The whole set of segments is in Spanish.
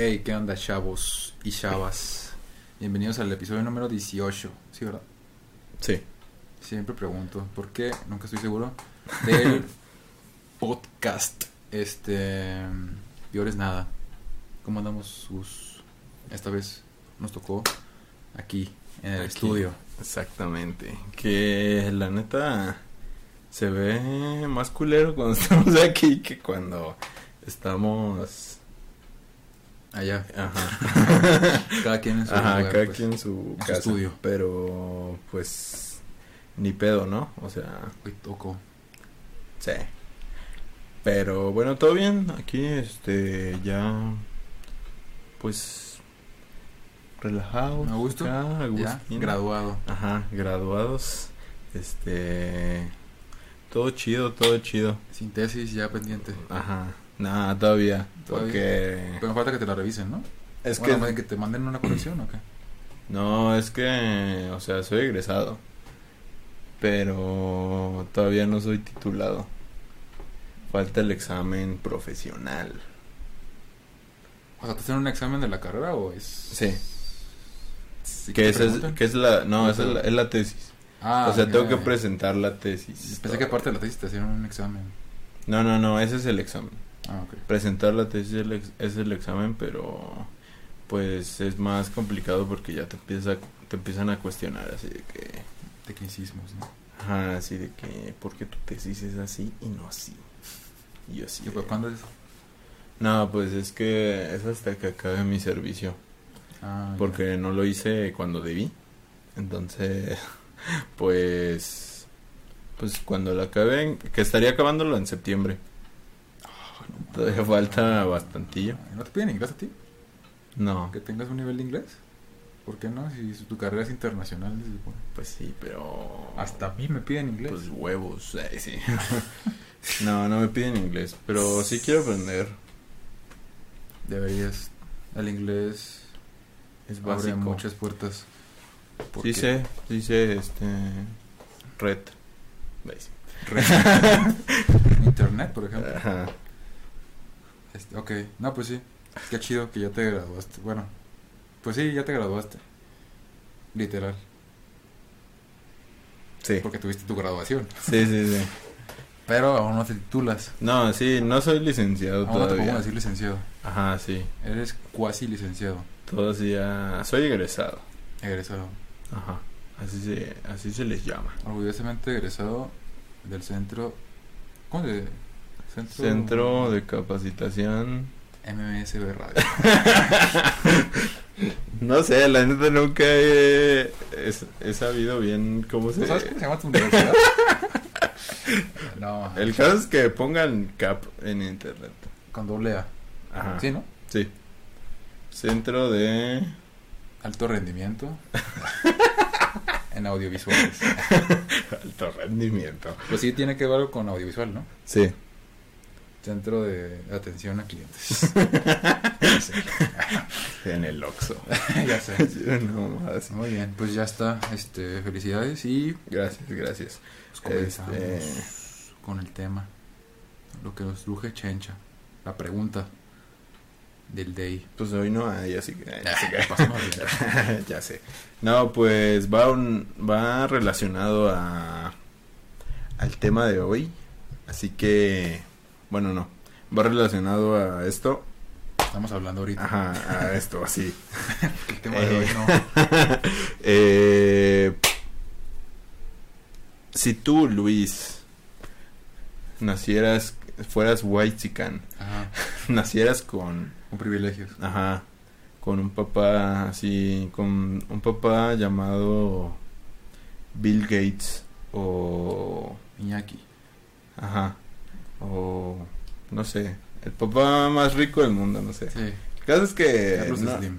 Hey, ¿qué onda, chavos y chavas? Bienvenidos al episodio número 18, ¿sí, verdad? Sí. Siempre pregunto, ¿por qué? Nunca estoy seguro. Del podcast. Este. Peor es nada. ¿Cómo andamos, Gus? Esta vez nos tocó aquí, en el Aquí. estudio. Exactamente. Que la neta se ve más culero cuando estamos aquí que cuando estamos. Allá. Ajá. Cada quien en su Ajá, lugar, cada pues. quien en su en su casa. estudio. Pero, pues. Ni pedo, ¿no? O sea, Hoy tocó. sí. Pero bueno, todo bien. Aquí, este, ya. Pues. Relajados. A gusto. acá, Ya, graduado. Ajá, graduados. Este. Todo chido, todo chido. Sin tesis ya pendiente. Ajá. Nada, todavía. Todavía. Porque. Pero falta que te la revisen, ¿no? Es Bueno, que. que te manden una corrección o qué. No, es que. O sea, soy egresado. Pero. Todavía no soy titulado. Falta el examen profesional. O sea, ¿te hacen un examen de la carrera o es...? Sí. Sí, Que esa es, que es la. No, ¿Cómo esa es la, es la tesis. Ah, o sea, tengo que presentar la tesis. Pensé que aparte de la tesis te hacían un examen. No, no, no, ese es el examen. Ah, presentar la tesis es el, ex- es el examen, pero pues es más complicado porque ya te empieza te empiezan a cuestionar así de que Tecnicismos, ¿no? ajá, así de que ¿por qué tu tesis es así y no así? Y yo así. ¿Y pues de- cuándo es? No, pues es que es hasta que acabe mi servicio, Ah, porque no lo hice cuando debí. Entonces, pues pues cuando lo acaben, que estaría acabándolo en septiembre. Todavía falta bastantillo. ¿No te piden inglés a ti? No. ¿Que tengas un nivel de inglés? ¿Por qué no? Si tu carrera es internacional. Pues sí, pero. Hasta a mí me piden inglés. Pues huevos, sí. no, no me piden inglés, pero sí quiero aprender. Deberías. El inglés Es abre básico. muchas puertas. Sí sé, sí sé, este. Red. Sí. Internet, por ejemplo. Ajá. Este, ok, no, pues sí. Qué chido que ya te graduaste. Bueno, pues sí, ya te graduaste. Literal. Sí. Porque tuviste tu graduación. Sí, sí, sí. Pero aún no te titulas. No, sí, no soy licenciado Aún no te todavía. podemos decir licenciado. Ajá, sí. Eres cuasi licenciado. Todavía soy egresado. Egresado. Ajá. Así se, así se les llama. Orgullosamente egresado del centro. ¿Cómo se Centro, Centro de capacitación. MMSB Radio. No sé, la neta nunca he, he, he sabido bien cómo se... ¿No sabes cómo se llama tu universidad? no, El caso es que pongan CAP en internet. con doble A. Ajá. Sí, ¿no? Sí. Centro de... Alto rendimiento. en audiovisuales. Alto rendimiento. Pues sí, tiene que ver con audiovisual, ¿no? Sí. Centro de atención a clientes. En el Oxxo. ya sé. no, más. Muy bien, pues ya está. Este, felicidades y Gracias, gracias. pues comenzamos Este- con el tema. Lo que nos truje Chencha. La pregunta del day. Pues hoy no hay, así que... Pasamos bien. ya sé. No, pues va un, va relacionado a al tema de hoy. Así que bueno, no. Va relacionado a esto. Estamos hablando ahorita. Ajá, a esto así. El tema de hoy Eh, no. eh, si tú, Luis, nacieras fueras white chican, nacieras con con privilegios. Ajá. Con un papá así, con un papá llamado Bill Gates o... Iñaki. Ajá. O... No sé. El papá más rico del mundo, no sé. Sí. El caso es que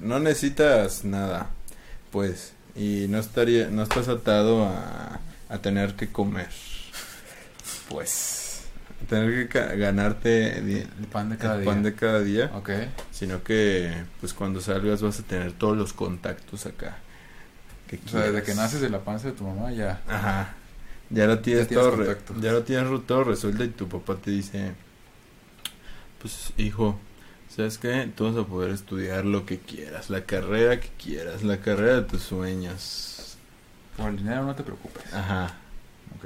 no, necesitas nada, pues. Y no, estaría, no estás atado a, a tener que comer. Pues. A tener que ganarte El pan de cada el día. pan de cada día. Ok. Sino que, pues cuando salgas vas a tener todos los contactos acá. Que O sea, desde que naces de la panza de tu mamá ya. Ajá. Ya lo tienes, tienes todo, re- contacto. ya lo tienes todo resuelto y tu papá te dice, pues hijo, ¿Sabes qué? Tú vas a poder estudiar lo que quieras, la carrera que quieras, la carrera de tus sueños. Por el dinero no te preocupes. Ajá. Ok.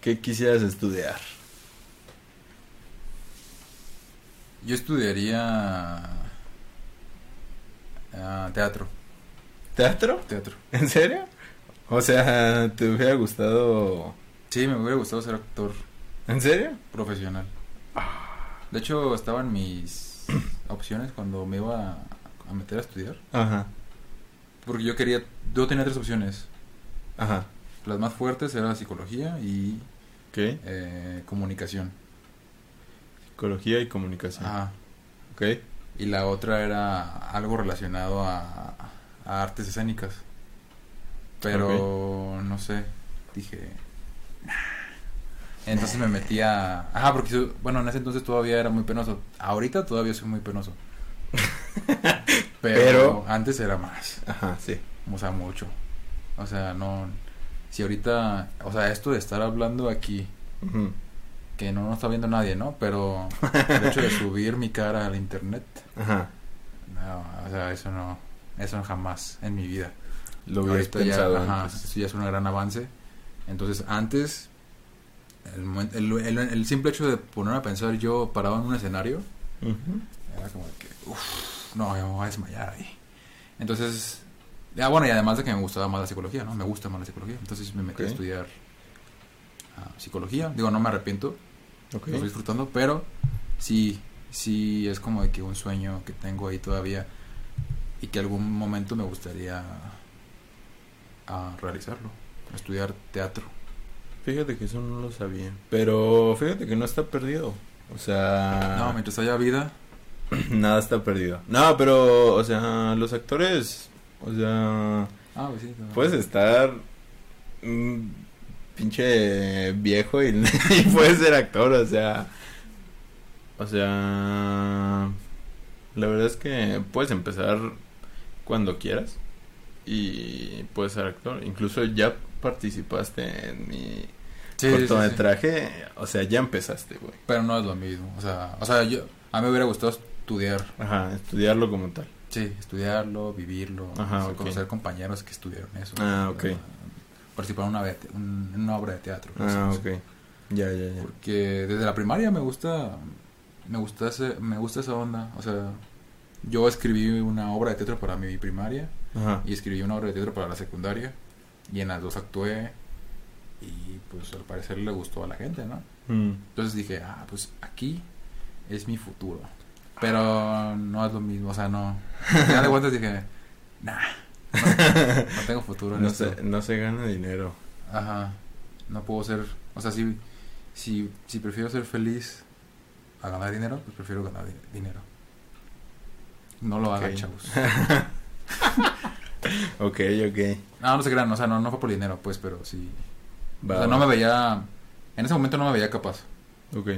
¿Qué quisieras estudiar? Yo estudiaría ah, teatro. ¿Teatro? Teatro. ¿En serio? O sea, ¿te hubiera gustado? Sí, me hubiera gustado ser actor ¿En serio? profesional. De hecho, estaban mis opciones cuando me iba a meter a estudiar. Ajá. Porque yo quería, yo tenía tres opciones. Ajá. Las más fuertes eran psicología y ¿Qué? eh, comunicación. Psicología y comunicación. Ajá. ¿Ok? Y la otra era algo relacionado a, a artes escénicas. Pero no sé, dije. Entonces me metí a. Ajá, porque bueno, en ese entonces todavía era muy penoso. Ahorita todavía soy muy penoso. Pero, Pero- antes era más. Ajá, sí. O sea, mucho. O sea, no. Si ahorita. O sea, esto de estar hablando aquí, que no nos está viendo nadie, ¿no? Pero el hecho de subir mi cara al internet. Ajá. No, o sea, eso no, eso jamás en mi vida. Lo hubieras Ahorita ya, pensado ajá, antes. eso ya es un gran avance. Entonces, antes, el, el, el- el simple hecho de ponerme a pensar yo parado en un escenario, Ujú. era como que, uff, no, yo me voy a desmayar ahí. Entonces, ya bueno, y además de que me gustaba más la psicología, ¿no? Me gusta más la psicología. Entonces me metí a Ok. estudiar ah, psicología. Digo, no me arrepiento, Ok. lo estoy disfrutando, pero sí, sí es como de que un sueño que tengo ahí todavía y que algún momento me gustaría ah, realizarlo, estudiar teatro. Fíjate que eso no lo sabía. Pero fíjate que no está perdido. O sea, No, mientras haya vida, nada está perdido. No, pero, o sea, los actores, o sea, ah, pues sí, no. puedes estar mm, pinche viejo y, y puedes ser actor, o sea, o sea, la verdad es que puedes empezar cuando quieras y puedes ser actor. Incluso ya participaste en mi Sí, sí, sí, sí. cortometraje, o sea, ya empezaste, güey. pero no es lo mismo, o sea, o sea, yo a mí me hubiera gustado estudiar, Ajá, estudiarlo como tal. sí, estudiarlo, vivirlo, Ajá, o sea, ok. conocer compañeros que estudiaron eso, Ah, ok. eh, participar en una, obra de te- un- en una obra de teatro. Ah, sí, ok. Ya, ya, ya. Porque desde la primaria me gusta me gusta ese, me gusta esa onda, o sea, yo escribí una obra de teatro para mi primaria Ajá. y escribí una obra de teatro para la secundaria y en las dos actué y pues al parecer le gustó a la gente, ¿no? Mm. Entonces dije, ah, pues aquí es mi futuro. Pero no es lo mismo, o sea, no. Ya de cuentas dije, nah, no, no tengo futuro en No esto. se, no se gana dinero. Ajá, no puedo ser, o sea, si, si, si prefiero ser feliz a ganar dinero, pues prefiero ganar di- dinero. No lo hagan, Ok. chavos. Ok, ok. No, no se crean, o sea, no, no fue por dinero, pues, pero sí. Va, o sea, va. no me veía, en ese momento no me veía capaz. Ok.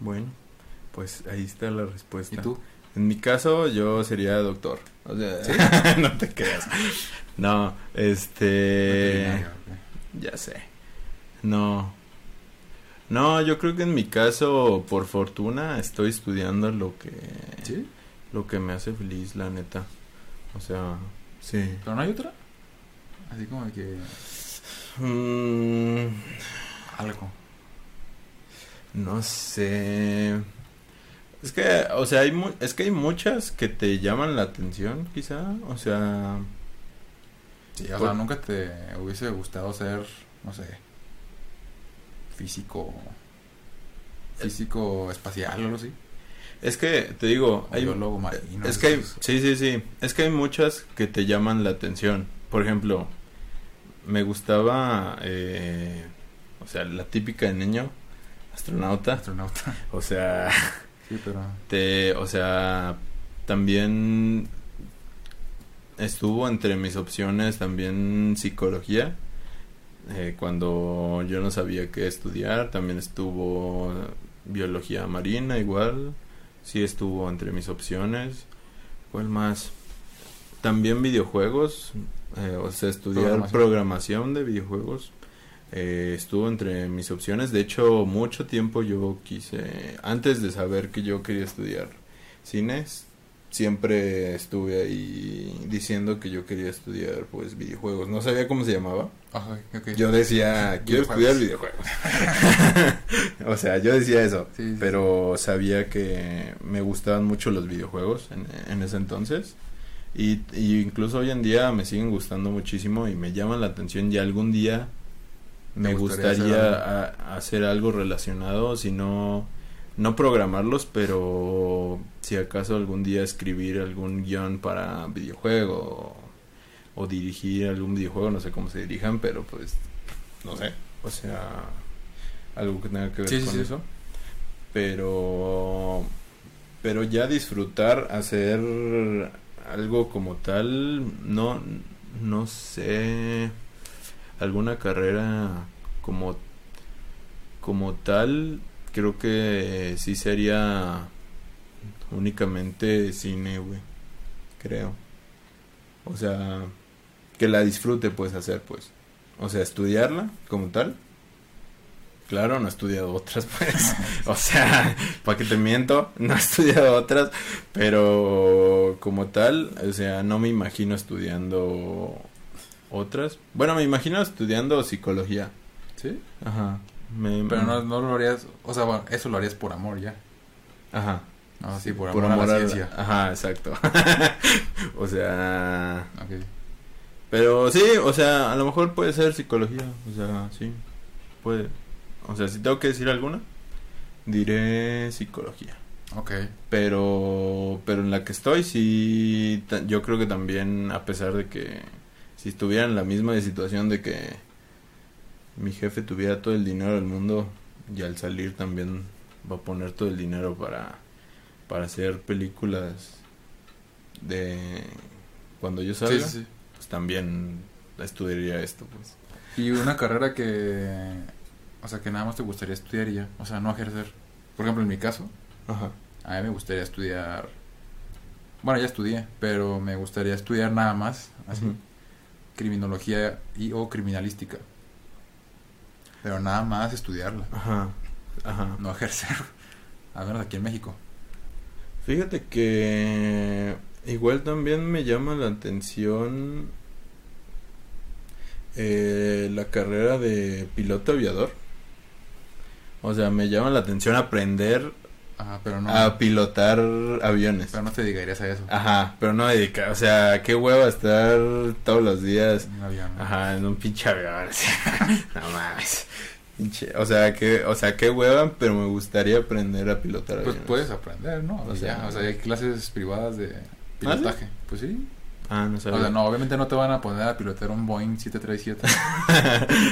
Bueno, pues ahí está la respuesta. ¿Y tú? En mi caso, yo sería doctor. O sea, no te creas. No, este. Ya sé. No. No, yo creo que en mi caso, por fortuna, estoy estudiando lo que. ¿Sí? Lo que me hace feliz, la neta. O sea, sí. ¿Pero no hay otra? Así como que Mm, algo. no sé. Es que, o sea, hay mu- es que hay muchas que te llaman la atención, quizá. O sea, Sí, o Por- sea, nunca te hubiese gustado ser, no sé, físico, físico espacial o algo así. Es que te digo, hay, biólogo marino. es que hay, sí, sí, sí. Es que hay muchas que te llaman la atención. Por ejemplo, me gustaba, eh, o sea, la típica de niño, astronauta. astronauta. O sea, Sí, pero te, o sea, también estuvo entre mis opciones también psicología. eh, cuando yo no sabía qué estudiar, también estuvo biología marina igual. Sí estuvo entre mis opciones. ¿Cuál más? También videojuegos, eh, o sea, estudiar Programación. programación de videojuegos. eh, estuvo entre mis opciones. De hecho, mucho tiempo yo quise, antes de saber que yo quería estudiar cines, siempre estuve ahí diciendo que yo quería estudiar pues videojuegos. No sabía cómo se llamaba. Yo decía, quiero estudiar videojuegos. o sea, yo decía eso, Sí, sí, pero sabía que me gustaban mucho los videojuegos en, en ese entonces. Y, y incluso hoy en día me siguen gustando muchísimo y me llaman la atención y algún día me ¿Te gustaría gustaría hacer a- hacer algo relacionado, si no, no programarlos, pero si acaso algún día escribir algún guion para videojuego o, o dirigir algún videojuego, no sé cómo se dirijan, pero pues no sé, o sea, algo que tenga que ver Sí, sí, con sí. eso. Pero pero ya disfrutar hacer algo como tal, no no sé alguna carrera como como tal creo que sí sería únicamente cine güey creo. O sea que la disfrute pues hacer pues. O sea estudiarla como tal. Claro no he estudiado otras pues. O sea para que te miento no he estudiado otras pero como tal o sea no me imagino estudiando otras. Bueno me imagino estudiando psicología ¿Sí? ajá me- Pero no, no lo harías, o sea, bueno, eso lo harías por amor ya. ajá No, sí, por amor, a la ciencia. Ajá, exacto. o sea, Ok. pero sí, o sea, a lo mejor puede ser psicología, o sea, sí, puede. O sea, si tengo que decir alguna, diré psicología. Ok. Pero, pero en la que estoy, sí, yo creo que también, a pesar de que si estuviera en la misma situación de que mi jefe tuviera todo el dinero del mundo y al salir también va a poner todo el dinero para, para hacer películas de cuando yo salga, sí, sí. pues también estudiaría esto, pues. Y una carrera que, o sea, que nada más te gustaría estudiar y ya, o sea, no ejercer. Por ejemplo, en mi caso, Ajá. a mí me gustaría estudiar, bueno, ya estudié, pero me gustaría estudiar nada más, así, criminología y o criminalística. Pero nada más estudiarla, Ajá. Ajá. no ejercer. A menos aquí en México. Fíjate que igual también me llama la atención eh, la carrera de piloto aviador. O sea, me llama la atención aprender Pero no, a pilotar aviones. pero no te dedicarías a eso. Ajá, pero no dedicar, o sea, qué hueva estar todos los días, Un avión. ajá, en un pinche avión. no mames. O sea, que, o sea, qué hueva, pero me gustaría aprender a pilotar Pues aviones. puedes aprender, ¿no? O O sea- sea, o sea, hay clases privadas de pilotaje. Pues sí. Ah, no sabía. O sea, no, obviamente no te van a poner a pilotear un Boeing 737.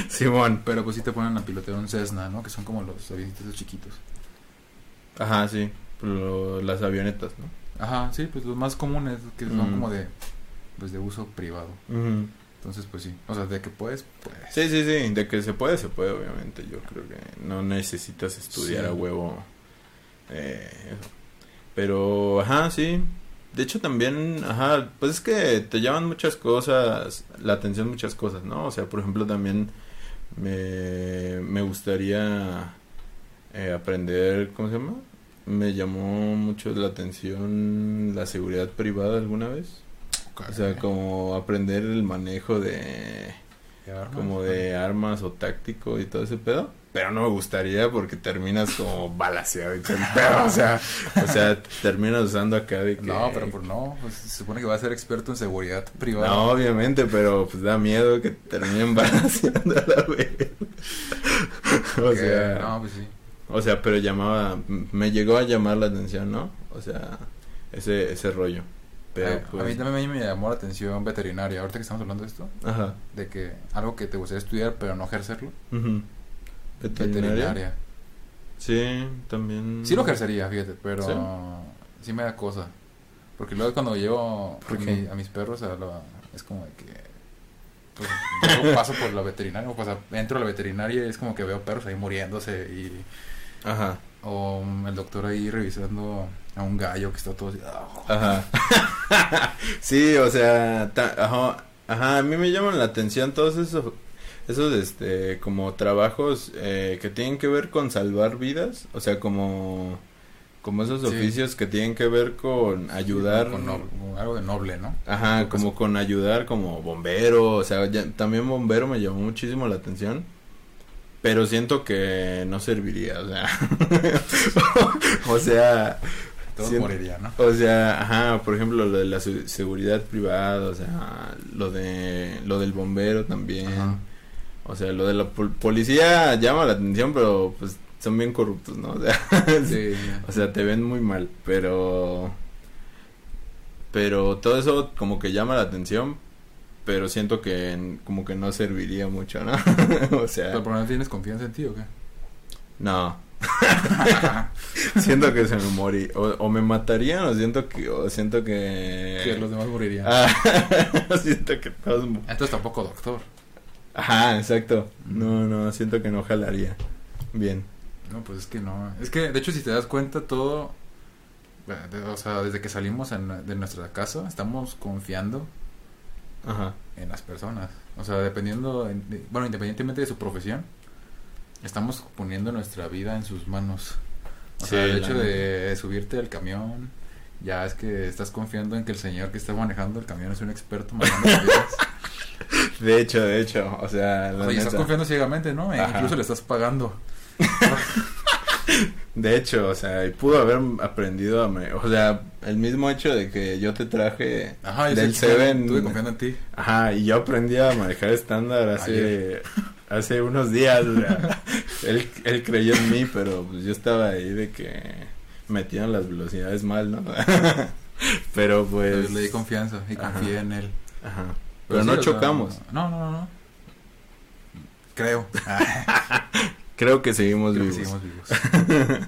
Simón. pero pues sí te ponen a pilotear un Cessna, ¿no? Que son como los avioncitos chiquitos. Ajá, sí. lo- las avionetas, ¿no? Ajá, sí, pues los más comunes, que son Mm. como de, pues de uso privado. Entonces, pues sí. O sea, de que puedes, puedes. Sí, sí, sí. De que se puede, se puede, obviamente. Yo creo que no necesitas estudiar Sí. a huevo. eh, eso. Pero, ajá, sí. De hecho, también, ajá, pues es que te llaman muchas cosas, la atención muchas cosas, ¿no? O sea, por ejemplo, también me, me gustaría eh, aprender, ¿cómo se llama? Me llamó mucho la atención la seguridad privada alguna vez. O sea, como aprender el manejo de como de armas o táctico y todo ese pedo. Pero no me gustaría porque terminas como balaseado y todo. O sea, o sea, terminas usando acá de que... No, pero por no, pues se supone que vas a ser experto en seguridad privada. No, obviamente, pero pues da miedo que terminen balaseando a la vez. o sea, no, pues sí. O sea, pero llamaba, me llegó a llamar la atención, ¿no? O sea, ese, ese rollo. Pero Eh, pues, A mí también me llamó la atención veterinaria. Ahorita que estamos hablando de esto, Ajá. de que algo que te gustaría estudiar pero no ejercerlo. ¿Veterinaria? Veterinaria. Sí, también. Sí lo ejercería, fíjate, pero ¿Sí? ¿Sí? me da cosa. Porque luego cuando llevo ¿Por a, qué? mi- a mis perros a la- es como de que pues, yo paso por la veterinaria, o pasa, entro a la veterinaria y es como que veo perros ahí muriéndose y Ajá. o el doctor ahí revisando a un gallo que está todo así. ah, Ajá. sí, o sea, ta- ajá, ajá, a mí me llaman la atención todos esos esos, este, como trabajos eh, que tienen que ver con salvar vidas, o sea, como, como esos Sí. oficios que tienen que ver con ayudar. Con con algo de noble, ¿no? Ajá, como con ayudar como bombero, o sea, ya- también bombero me llamó muchísimo la atención, pero siento que no serviría, o sea, o sea, Todos siento- morirían, ¿no? o sea, ajá, por ejemplo, lo de la se- seguridad privada, o sea, lo de lo del bombero también. Ajá. O sea, lo de la pol- policía llama la atención, pero pues son bien corruptos, ¿no? O sea, Sí. o sea, te ven muy mal, pero pero todo eso como que llama la atención, pero siento que en- como que no serviría mucho, ¿no? o sea, Pero por lo menos tienes confianza en ti, ¿o qué? no. siento que se me morí o, o me matarían o siento que o siento que que los demás morirían. Ah, siento que todos Entonces tampoco doctor. Ajá, exacto. No, no, siento que no jalaría. Bien. No, pues es que no. Es que, de hecho, si te das cuenta, todo. de- O sea, desde que salimos en- de nuestra casa, estamos confiando Ajá. en las personas. O sea, dependiendo. en- de- bueno, independientemente de su profesión, estamos poniendo nuestra vida en sus manos. O Sí, sea, el hecho de subirte al camión, ya es que estás confiando en que el señor que está manejando el camión es un experto manejando camiones. De hecho, de hecho, o sea, la O sea, y estás confiando ciegamente, ¿no? E incluso le estás pagando. De hecho, o sea, pudo haber aprendido a me- o sea, el mismo hecho de que yo te traje Ajá, yo del Seven, Estuve confiando en ti. ajá, y yo aprendí a manejar estándar hace hace unos días, o sea, él, él creyó en mí, pero pues yo estaba ahí de que metían las velocidades mal, ¿no? pero pues le di confianza y confié en él. Ajá. Pero sí, no sea, chocamos. no, no, no, no. Creo. Creo que seguimos Creo que vivos. seguimos vivos.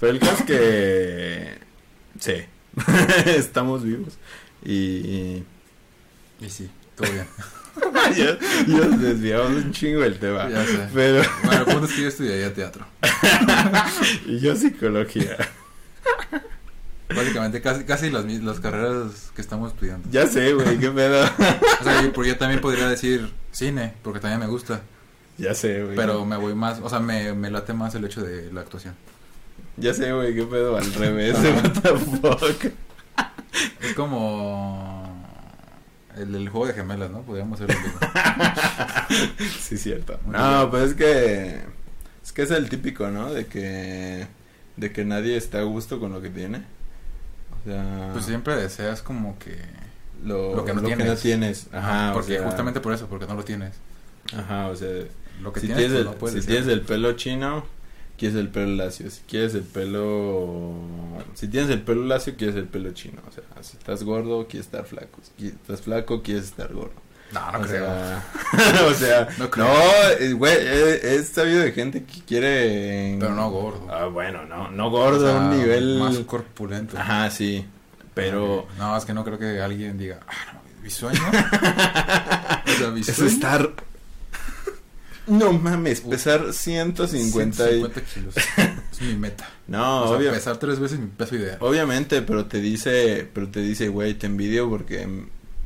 Pero el caso es que sí, estamos vivos y Y sí, todo bien. ya, ya nos desviamos un chingo del tema. Ya sé. Pero Bueno, el punto es que yo estudiaría teatro. y yo psicología. Básicamente, casi, casi las, las carreras que estamos estudiando. Ya sé, güey, qué pedo. O sea, yo, porque yo también podría decir cine, porque también me gusta. Ya sé, güey. Pero me voy más, o sea, me, me late más el hecho de la actuación. Ya sé, güey, qué pedo al revés. What the fuck. Es como el, el juego de gemelas, ¿no? Podríamos hacerlo. mismo. Sí, cierto. Muy No, bien. pues es que es que es el típico, ¿no? De que de que nadie está a gusto con lo que tiene. O sea, Pues siempre deseas como que... lo, lo que no tienes. tienes. Ajá, o porque sea, justamente por eso, porque no lo tienes. Ajá, o sea, Lo que si tienes, tienes, pues, el, no si tienes el pelo chino, quieres el pelo lacio. Si quieres el pelo... Si tienes el pelo lacio, quieres el pelo chino. O sea, si estás gordo, quieres estar flaco. Si estás flaco, quieres estar gordo. No, no o creo. sea, o sea, No no, creo. eh, güey, he, he sabido de gente que quiere... Pero no gordo. Ah, bueno, no, no gordo, O sea, un nivel... Más corpulento. Ajá, sí, pero... No, es que no creo que alguien diga, ah, no, mi sueño. o sea, mi Es sueño. estar... No mames, pesar 150 y... 150 kilos. Es mi meta. No, o sea, obvio- pesar tres veces mi peso ideal. obviamente, pero te dice, pero te dice, güey, te envidio porque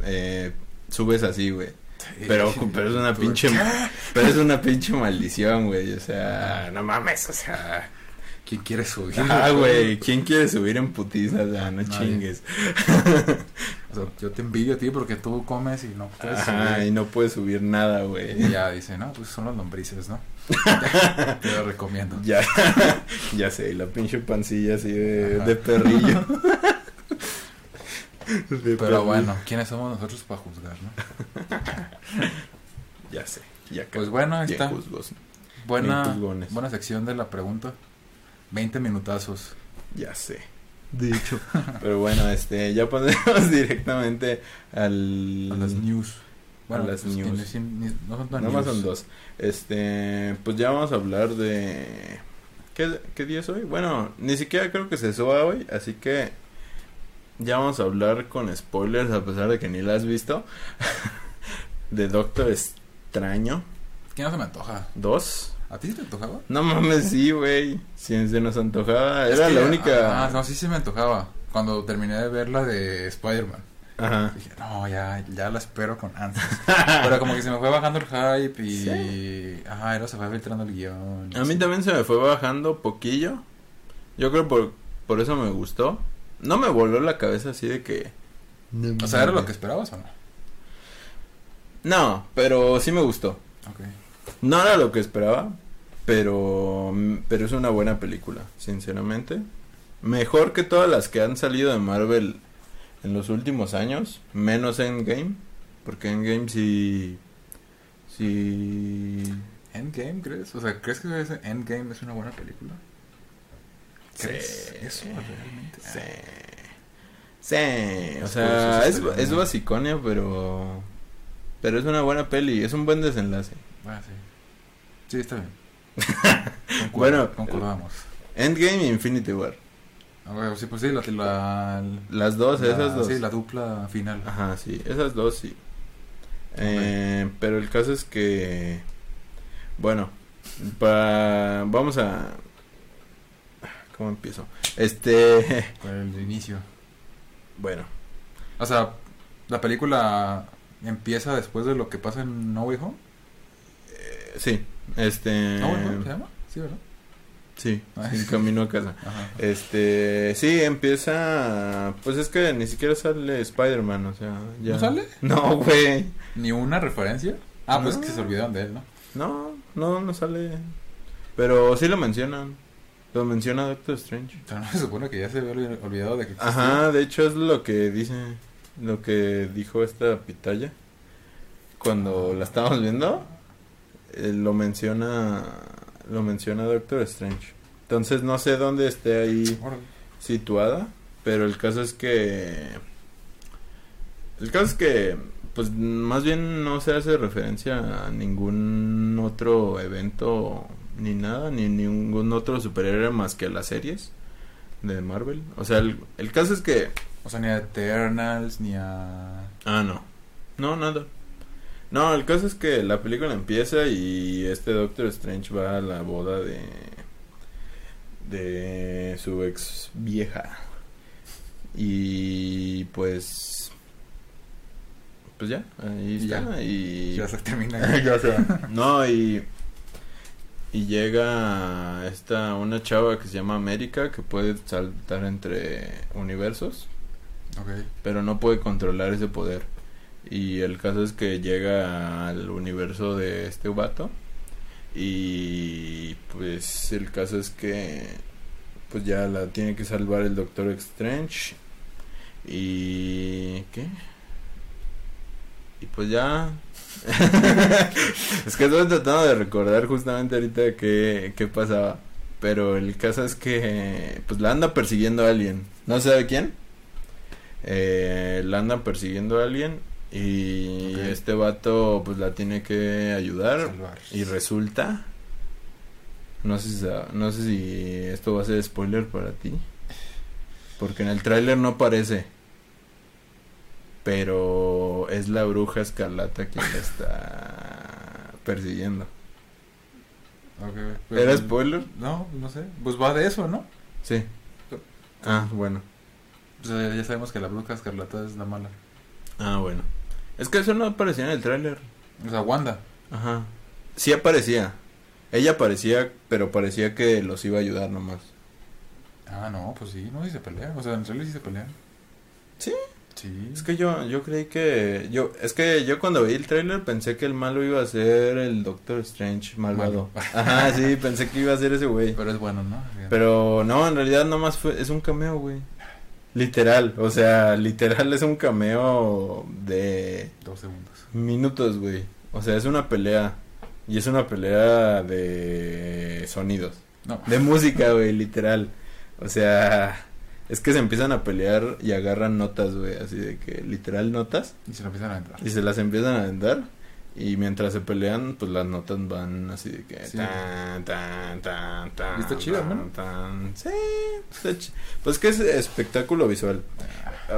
eh, subes así, güey. Pero, pero es una pinche, pero es una pinche maldición, güey, o sea, no mames, o sea, ¿Quién quiere subir? ah, güey, ¿quién quiere subir en putiza? O sea, no Nadie. chingues. O sea, yo te envidio a ti porque tú comes y no puedes Ajá, subir. y no puedes subir nada, Y güey. ya dice, no, pues son las lombrices, ¿no? te lo recomiendo. Ya, ya sé, la pinche pancilla así de, perrillo. De Pero perrillo. bueno, ¿quiénes somos nosotros para juzgar, no? Ya sé, ya Pues bueno, ahí está. juzgos. Buena, buena sección de la pregunta. 20 minutazos. Ya sé. De hecho. Pero bueno, este, ya ponemos directamente al... A las news. A las pues, news. ni- no son tan Nomás news. son dos. Este, pues ya vamos a hablar de... ¿Qué, ¿Qué día es hoy? Bueno, ni siquiera creo que se suba hoy, así que ya vamos a hablar con spoilers a pesar de que ni la has visto. de Doctor Extraño ¿Qué no se me antoja? 2. ¿A ti sí te antojaba? No mames, sí, güey. Si se nos antojaba. Es Era que- la única... Ah, no, sí se me antojaba. Cuando terminé de ver la de Spider-Man. Ajá. Dije, no, ya, ya la espero con ansias. Pero como que se me fue bajando el hype y. Ajá, y luego se fue filtrando el guion. A mí también se me fue bajando poquillo. Yo creo por, por eso me gustó. No me voló la cabeza así de que... O sea, ¿era lo que esperabas o no? No, pero sí me gustó. Ok. No era lo que esperaba, pero, pero es una buena película, sinceramente. Mejor que todas las que han salido de Marvel en los últimos años, menos Endgame, porque Endgame sí... Sí... ¿Endgame crees? O sea, ¿crees que ese Endgame es una buena película? ¿Crees Sí. eso realmente? Sí. Sí, o sea, es, es basiconia, pero... Pero es una buena peli, es un buen desenlace. Bueno, sí. Sí, está bien. Concuerdo, Bueno, concordamos. Endgame y Infinity War. Ah, bueno, sí, pues sí, la, la, Las dos, la- esas dos. Sí, la dupla final. Ajá, sí, esas dos sí. Eh, pero el caso es que... Bueno, pa- vamos a... ¿Cómo empiezo? Este... Por el inicio. Bueno, O sea, la película empieza después de lo que pasa en No Way Home. Sí, este... ¿No Way Home se llama? Sí, ¿verdad? Sí, Ah. sin camino a casa. Ajá. Este, sí, empieza, pues es que ni siquiera sale Spider-Man, o sea, ya. ¿No sale? No, güey. ¿Ni una referencia? Ah, pues que se olvidaron de él, ¿no? No, no, no sale. Pero sí lo mencionan. Lo menciona Doctor Strange. Pero no se supone que ya se había olvi- olvidado de que existía. Ajá, de hecho es lo que dice, lo que dijo esta pitaya. Cuando la estábamos viendo, eh, lo menciona, lo menciona Doctor Strange. Entonces no sé dónde esté ahí situada, pero el caso es que el caso es que pues más bien no se hace referencia a ningún otro evento ni nada, ni ningún otro superhéroe más que a las series de Marvel. O sea, el, el caso es que O sea, ni a Eternals, ni a... ah no. No, nada. No, el caso es que la película empieza y este Doctor Strange va a la boda de de su ex vieja. Y pues pues ya, ahí ya. está y Ya se termina. Ya sé. No, y y llega esta una chava que se llama América que puede saltar entre universos ok. pero no puede controlar ese poder. Y el caso es que llega al universo de este vato. Y pues el caso es que pues ya la tiene que salvar el Doctor Strange. Y ¿qué? Y pues ya es que estoy tratando de recordar justamente ahorita qué, qué pasaba. Pero el caso es que pues la anda persiguiendo a alguien. No sé de quién. Eh, la andan persiguiendo a alguien y este vato pues la tiene que ayudar Salvar. y resulta no sé si no sé si esto va a ser spoiler para ti porque en el tráiler no aparece pero es la bruja escarlata quien la está persiguiendo pues, ¿era spoiler? No, no sé. Pues va de eso, ¿no? sí ah bueno Pues ya sabemos que la bruja escarlata es la mala. ah bueno es que eso no aparecía en el tráiler O sea, Wanda. Ajá. Sí aparecía. Ella aparecía, pero parecía que los iba a ayudar nomás. Ah, no, pues sí, no, sí se pelean. O sea, en realidad sí se pelean. ¿Sí? Sí. Es que yo, yo creí que, yo, es que yo cuando vi el tráiler pensé que el malo iba a ser el Doctor Strange malvado. Malo. Ajá, sí, pensé que iba a ser ese güey. Pero es bueno, ¿no? Pero no, en realidad nomás fue, es un cameo, güey. Literal, o sea, literal es un cameo de Dos segundos. minutos, güey. O sea, es una pelea. Y es una pelea de sonidos. No. De música, güey, literal. O sea, es que se empiezan a pelear y agarran notas, güey, así de que literal notas Y se lo empiezan a entrar. y se las empiezan a dar y mientras se pelean, pues las notas van así de que Sí. tan tan tan tan. Está chido, tan, ¿no? tan. Sí, está pues que es espectáculo visual.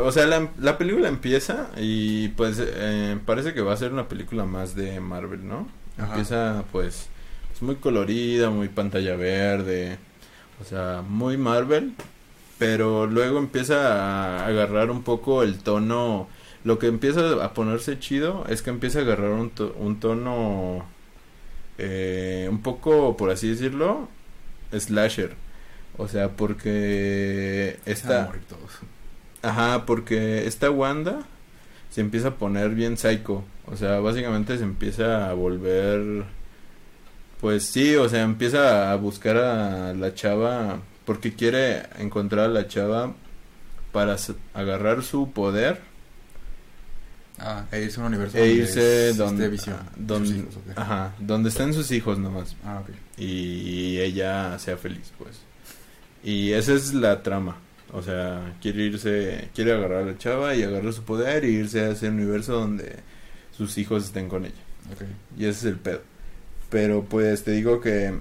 O sea, la, la película empieza y pues eh, parece que va a ser una película más de Marvel, ¿no? Ajá. Empieza pues, pues muy colorida, muy pantalla verde, o sea, muy Marvel, pero luego empieza a agarrar un poco el tono lo que empieza a ponerse chido es que empieza a agarrar un, to- un tono eh, un poco, por así decirlo, slasher. O sea, porque esta... Ajá, porque esta Wanda se empieza a poner bien psycho. O sea, básicamente se empieza a volver... Pues sí, o sea, empieza a buscar a la chava porque quiere encontrar a la chava para agarrar su poder Ah, e irse a un universo e donde irse visión. ah, de donde, ajá, donde estén sus hijos nomás Ah, ok. y ella sea feliz, pues. Y esa es la trama. O sea, quiere irse, quiere agarrar a la chava y agarrar su poder y irse a ese universo donde sus hijos estén con ella. Ok. Y ese es el pedo. Pero pues te digo que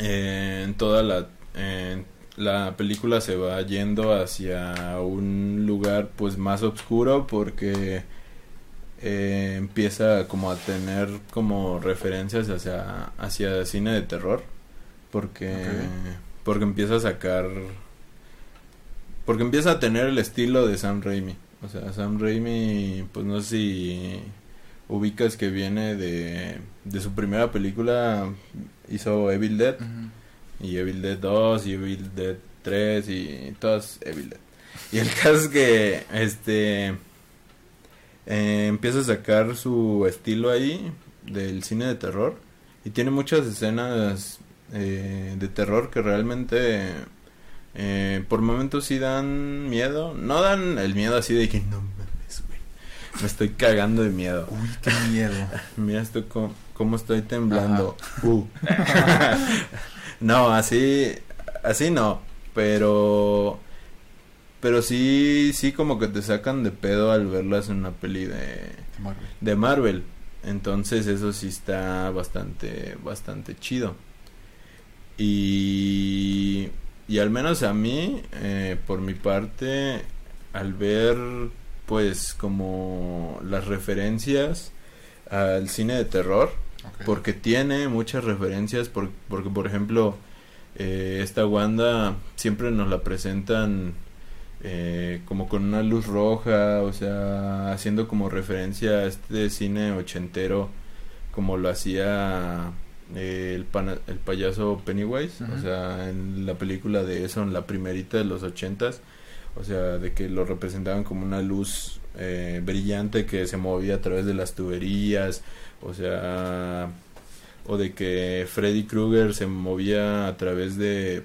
eh, en toda la, en la película se va yendo hacia un lugar pues más oscuro porque eh, empieza como a tener como referencias hacia, hacia cine de terror. Porque, porque empieza a sacar... Porque empieza a tener el estilo de Sam Raimi. O sea, Sam Raimi, pues no sé si ubicas que viene de, de su primera película, hizo Evil Dead. Y Evil Dead 2, y Evil Dead 3, y todas Evil Dead. Y el caso es que, este, eh, empieza a sacar su estilo ahí, del cine de terror, y tiene muchas escenas eh, de terror que realmente... eh, por momentos sí dan miedo, no dan el miedo así de que no mames, güey, me estoy cagando de miedo. Uy, qué miedo. Mira esto cómo estoy temblando. Uh. no, así así no, pero pero sí sí como que te sacan de pedo al verlas en una peli de Marvel. de Marvel. Entonces eso sí está bastante bastante chido. Y y al menos a mí eh, por mi parte al ver pues como las referencias al cine de terror Porque tiene muchas referencias por- porque por ejemplo eh, esta Wanda siempre nos la presentan eh, como con una luz roja o sea haciendo como referencia a este cine ochentero como lo hacía eh, el, pana- el payaso Pennywise o sea en la película de eso en la primerita de los ochentas o sea de que lo representaban como una luz eh, brillante que se movía a través de las tuberías o sea, o de que Freddy Krueger se movía a través de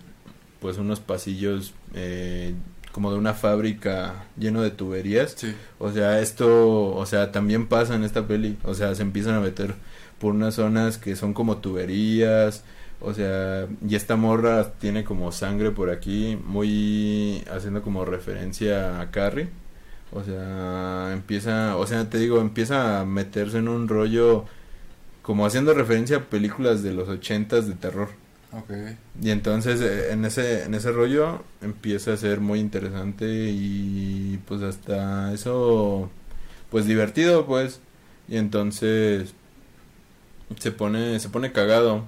pues unos pasillos eh, como de una fábrica lleno de tuberías. Sí. O sea, esto, o sea, también pasa en esta peli. O sea, se empiezan a meter por unas zonas que son como tuberías. O sea, y esta morra tiene como sangre por aquí, muy haciendo como referencia a Carrie. O sea, empieza, o sea, te digo, empieza a meterse en un rollo como haciendo referencia a películas de los ochentas de terror. Ok. Y entonces eh, en ese en ese rollo empieza a ser muy interesante y pues hasta eso pues divertido pues y entonces se pone se pone cagado.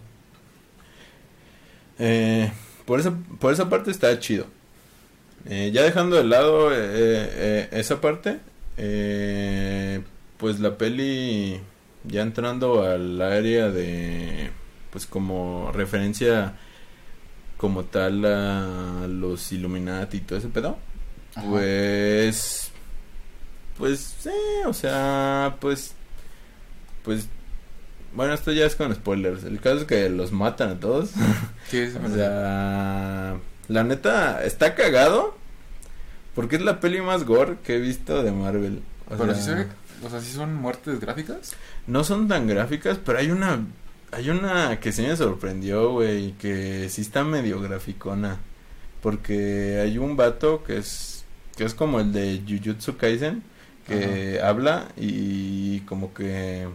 Eh, por esa por esa parte está chido. Eh, ya dejando de lado eh, eh, esa parte, eh, pues la peli ya entrando al área de pues como referencia como tal a los Illuminati y todo ese pedo Ajá. pues pues sí o sea pues pues bueno esto ya es con spoilers. El caso es que los matan a todos. Sí, eso o sea la neta está cagado porque es la peli más gore que he visto de Marvel o Pero sea, o sea, sí son muertes gráficas. no son tan gráficas, pero hay una hay una que sí me sorprendió, güey, que sí está medio graficona. Porque hay un vato que es que es como el de Jujutsu Kaisen que habla y como que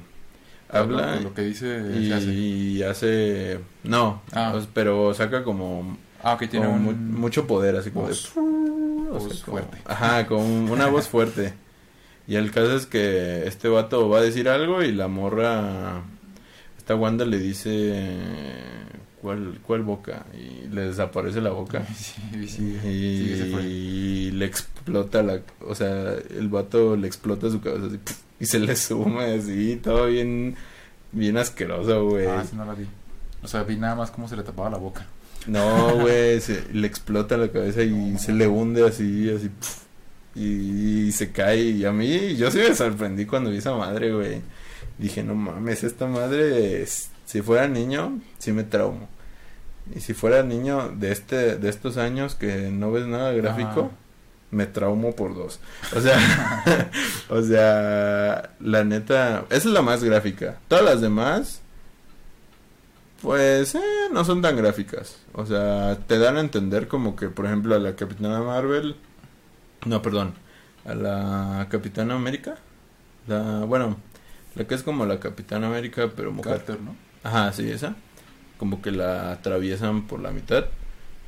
habla Lo, lo que dice y, hace. no, Ah. pero saca como, Ah, ok, tiene un... mu- mucho poder así como de voz- o sea, como- fuerte. Ajá, con una voz fuerte. Y el caso es que este vato va a decir algo y la morra, esta Wanda le dice, ¿cuál, cuál boca? Y le desaparece la boca. Sí, sí, Y, sí, fue. y le, exp- explota la, o sea, el vato le explota su cabeza así, y se le sume así, todo bien, bien asqueroso, güey. Ah, sí, no la vi. O sea, vi nada más cómo se le tapaba la boca. No, güey, se le explota la cabeza y se le hunde así, así, y, y se cae. Y a mí, yo sí me sorprendí cuando vi esa madre, güey. Dije, no mames, esta madre, es- si fuera niño, sí me traumo. Y si fuera niño de este, de estos años que no ves nada gráfico, Ajá. me traumo por dos. O sea, o sea, la neta, esa es la más gráfica. Todas las demás, pues, eh, no son tan gráficas. O sea, te dan a entender como que, por ejemplo, a la Capitana Marvel, no, perdón, a la Capitana América, la, bueno, la que es como la Capitana América, pero mujer. Carter, ¿no? Ajá, sí, esa. Como que la atraviesan por la mitad,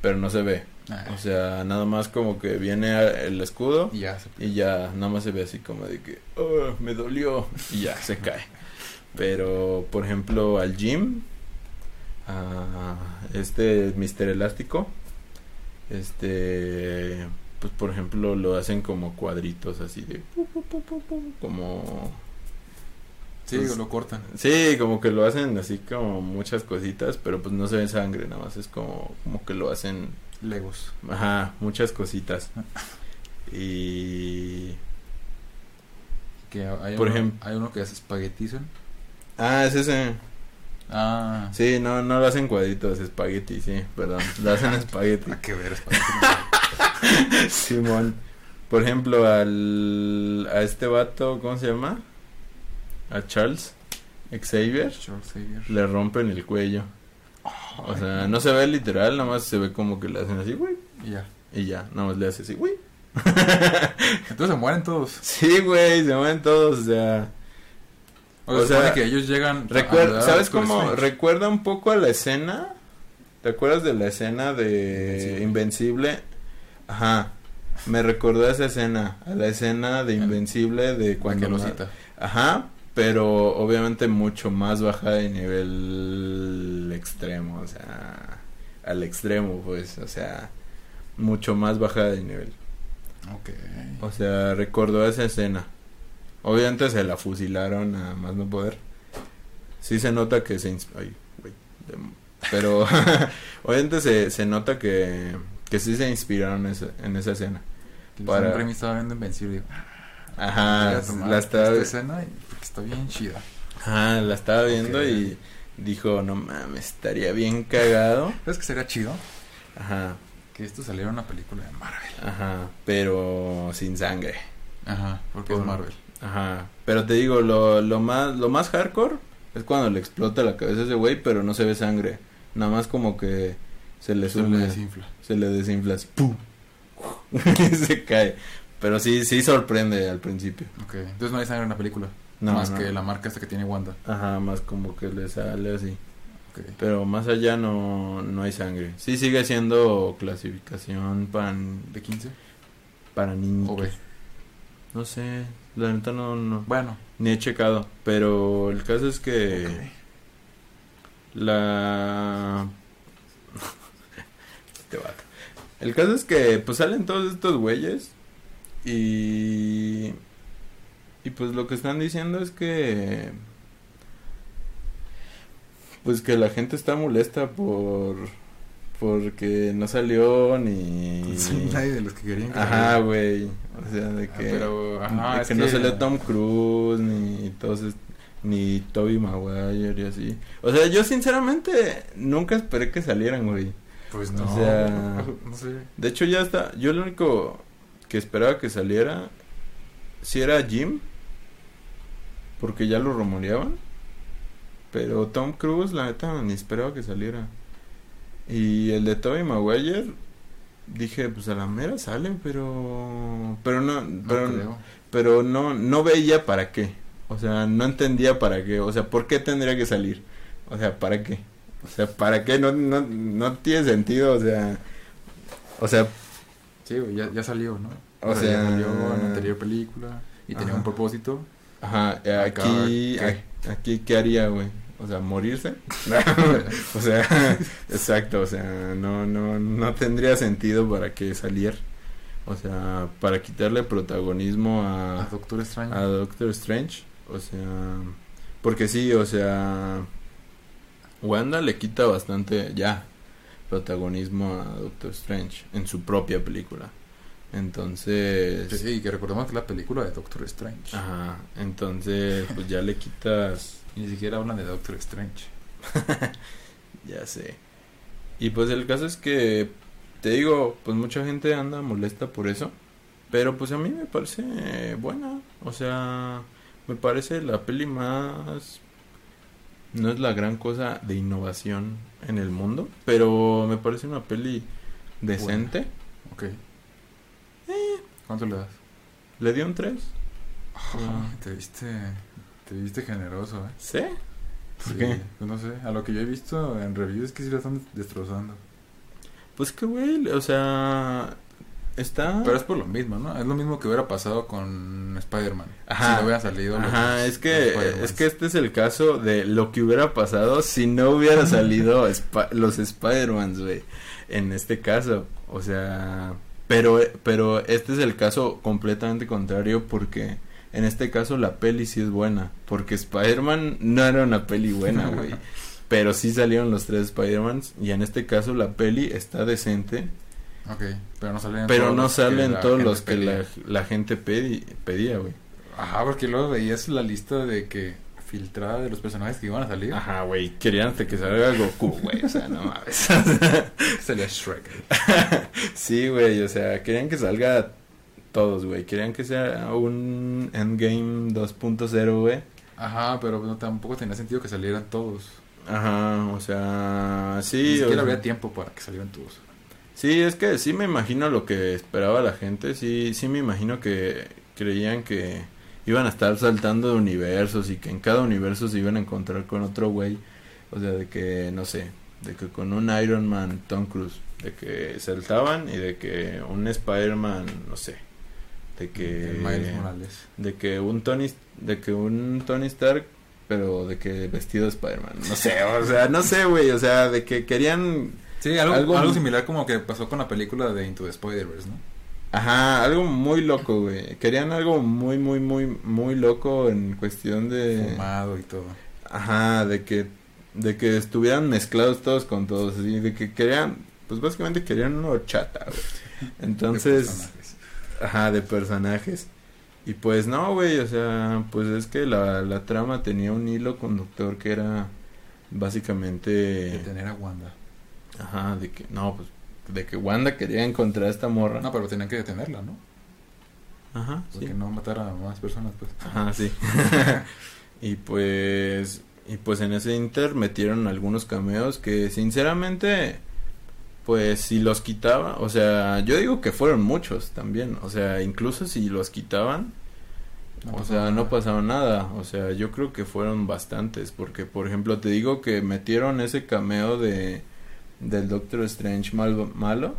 pero no se ve. Ah, O sea, nada más como que viene el escudo y ya se y ya nada más se ve así como de que "Oh, me dolió y ya se cae. Pero por ejemplo al Jim, a este Mister Elástico, este pues por ejemplo lo hacen como cuadritos así de como Sí, Pues- lo cortan. Sí, como que lo hacen así como muchas cositas, pero pues no se ve sangre, nada más es como, como que lo hacen, Legos. ajá, muchas cositas. Y... Que hay Por uno, ejem- hay uno que hace espaguetizan. Ah, es ese. Ah, Sí, no, no lo hacen cuadritos, espagueti, sí, perdón, lo hacen espagueti. ¿a qué ver espagueti? Simón. Por ejemplo, al, a este vato, ¿cómo se llama? A Charles Xavier, Charles Xavier. le rompen el cuello. O sea, no se ve literal, nada más se ve como que le hacen así, güey. Y ya. Y ya, nada más le hace así, güey. Entonces se mueren todos. Sí, güey, se mueven todos, o sea... O, O sea, que ellos llegan. A- a- ¿Sabes cómo? Recuerda un poco a la escena. ¿Te acuerdas de la escena de Invencible. Invencible? Ajá. Me recordó a esa escena, a la escena de Invencible de cuando... Ajá, pero obviamente mucho más baja de nivel extremo, o sea, al extremo, pues, o sea, mucho más baja de nivel. Ok. O sea, recordó esa escena. Obviamente se la fusilaron a más no poder. Sí se nota que se... Ay, de- Pero obviamente se, se nota que, que sí se inspiraron esa- en esa escena. Para- Sam Raimi estaba viendo Invencible. digo, Ajá, la estaba, esta escena porque está bien chida. ajá, la estaba viendo y dijo, no mames, estaría bien cagado. ¿Sabes que sería chido? Ajá, Que esto saliera una película de Marvel. ajá, pero sin sangre. Ajá, porque Por- es Marvel. Ajá, pero te digo, lo, lo más lo más hardcore es cuando le explota la cabeza a ese güey, pero no se ve sangre. Nada más como que se le Eso le sume, desinfla. se le desinfla, así, ¡pum! y se cae. Pero sí, sí sorprende al principio. Ok, entonces no hay sangre en la película. No, más no. que la marca esta que tiene Wanda. Ajá, más como que le sale así. Ok. Pero más allá no, no hay sangre. Sí sigue siendo clasificación para, ¿De 15? para niños. ¿O B? No sé, la neta no, no, Bueno. ni he checado. Pero el caso es que... La... Este vato. El caso es que pues salen todos estos güeyes y... Y pues lo que están diciendo es que... Pues que la gente está molesta por... Porque no salió ni... Nadie de los que querían que Ajá, güey. O sea, de Ah, que... pero, ajá, de que no salió Tom Cruise ni todos ni Toby Maguire y así. O sea, yo sinceramente nunca esperé que salieran, güey. Pues o no. sea, no sé. De hecho ya está, yo lo único que esperaba que saliera si era Jim porque ya lo rumoreaban. Pero Tom Cruise la neta ni esperaba que saliera. Y el de Toby Maguire dije, pues a la mera sale, pero pero no, No pero creo. pero no no veía para qué. O sea, no entendía para qué. O sea, ¿por qué tendría que salir? O sea, ¿para qué? O sea, ¿para qué? No, no, no tiene sentido. O sea, o sea, Sí, ya, ya salió, ¿no? O ya sea- salió en la anterior película y tenía Ajá. un propósito. ajá, eh, Acá, aquí, aquí, ¿qué haría, güey? O sea, morirse. o sea, exacto, o sea, no, no, no tendría sentido para que saliera. O sea, para quitarle protagonismo A a, Doctor Extraño. a Doctor Strange. O sea, porque sí, o sea, Wanda le quita bastante ya protagonismo a Doctor Strange en su propia película. Entonces, Sí, sí, que recordemos que la película de Doctor Strange. ajá, entonces pues ya le quitas Y ni siquiera hablan de Doctor Strange. Ya sé. Y pues el caso es que, te digo, pues mucha gente anda molesta por eso. Pero pues a mí me parece buena. O sea, me parece la peli más... No es la gran cosa de innovación en el mundo. Pero me parece una peli decente. Ok. ¿Cuánto le das? Le di un 3. Ah, te viste, te viste generoso, ¿eh? ¿Sí? ¿Por Sí, qué? pues no sé, a lo que yo he visto en reviews es que sí la están destrozando. Pues que güey, o sea... Está... Pero es por lo mismo, ¿no? Es lo mismo que hubiera pasado con Spider-Man. Ajá. Si no hubiera salido. los- Ajá, es los que Spider-Mans. es que este es el caso de lo que hubiera pasado si no hubiera salido los Spider-Mans, güey. En este caso, o sea, pero pero este es el caso completamente contrario porque en este caso la peli sí es buena, porque Spider-Man no era una peli buena, güey. pero sí salieron los tres Spider-Mans y en este caso la peli está decente, Ok, pero no salen pero todos no los que salen la todos los que la, la gente pedi- pedía, güey. Ajá, porque luego veías la lista de que filtrada de los personajes que iban a salir. Ajá, güey, querían hasta que salga Goku, güey, o sea, no mames. Salía Shrek. sí, güey, o sea, querían que salga todos, güey, querían que sea un Endgame 2.0, güey. Ajá, pero no, tampoco tenía sentido que salieran todos. Ajá, o sea, sí. Ni o siquiera sea, habría tiempo para que salieran todos. Sí, es que sí me imagino lo que esperaba la gente, sí, sí me imagino que creían que iban a estar saltando de universos y que en cada universo se iban a encontrar con otro güey, o sea, de que, no sé, de que con un Iron Man Tom Cruise, de que saltaban y de que un Spider-Man, no sé, de que... El Miles Morales. De que un Tony, de que un Tony Stark, pero de que vestido de Spider-Man, no sé, o sea, no sé, güey, o sea, de que querían Sí, algo, Algo- algo, similar como que pasó con la película de Into the Spider-Verse, ¿no? Ajá, algo muy loco, güey. Querían algo muy, muy, muy, muy loco en cuestión de... Fumado y todo. Ajá, de que, de que estuvieran mezclados todos con todos, de que querían, pues básicamente querían una horchata, güey. Entonces. Ajá, de personajes. Y pues no, güey, o sea, pues es que la, la trama tenía un hilo conductor que era básicamente... De tener a Wanda. Ajá, de que, no, pues, de que Wanda quería encontrar a esta morra. No, pero tenían que detenerla, ¿no? Ajá, sí. Porque no matara a más personas, pues. Ajá, sí. y pues y pues en ese inter metieron algunos cameos que sinceramente pues si los quitaba, o sea, yo digo que fueron muchos también, o sea, incluso si los quitaban, No o sea, nada. no pasaba nada, o sea, yo creo que fueron bastantes porque por ejemplo, te digo que metieron ese cameo de del Doctor Strange malo, malo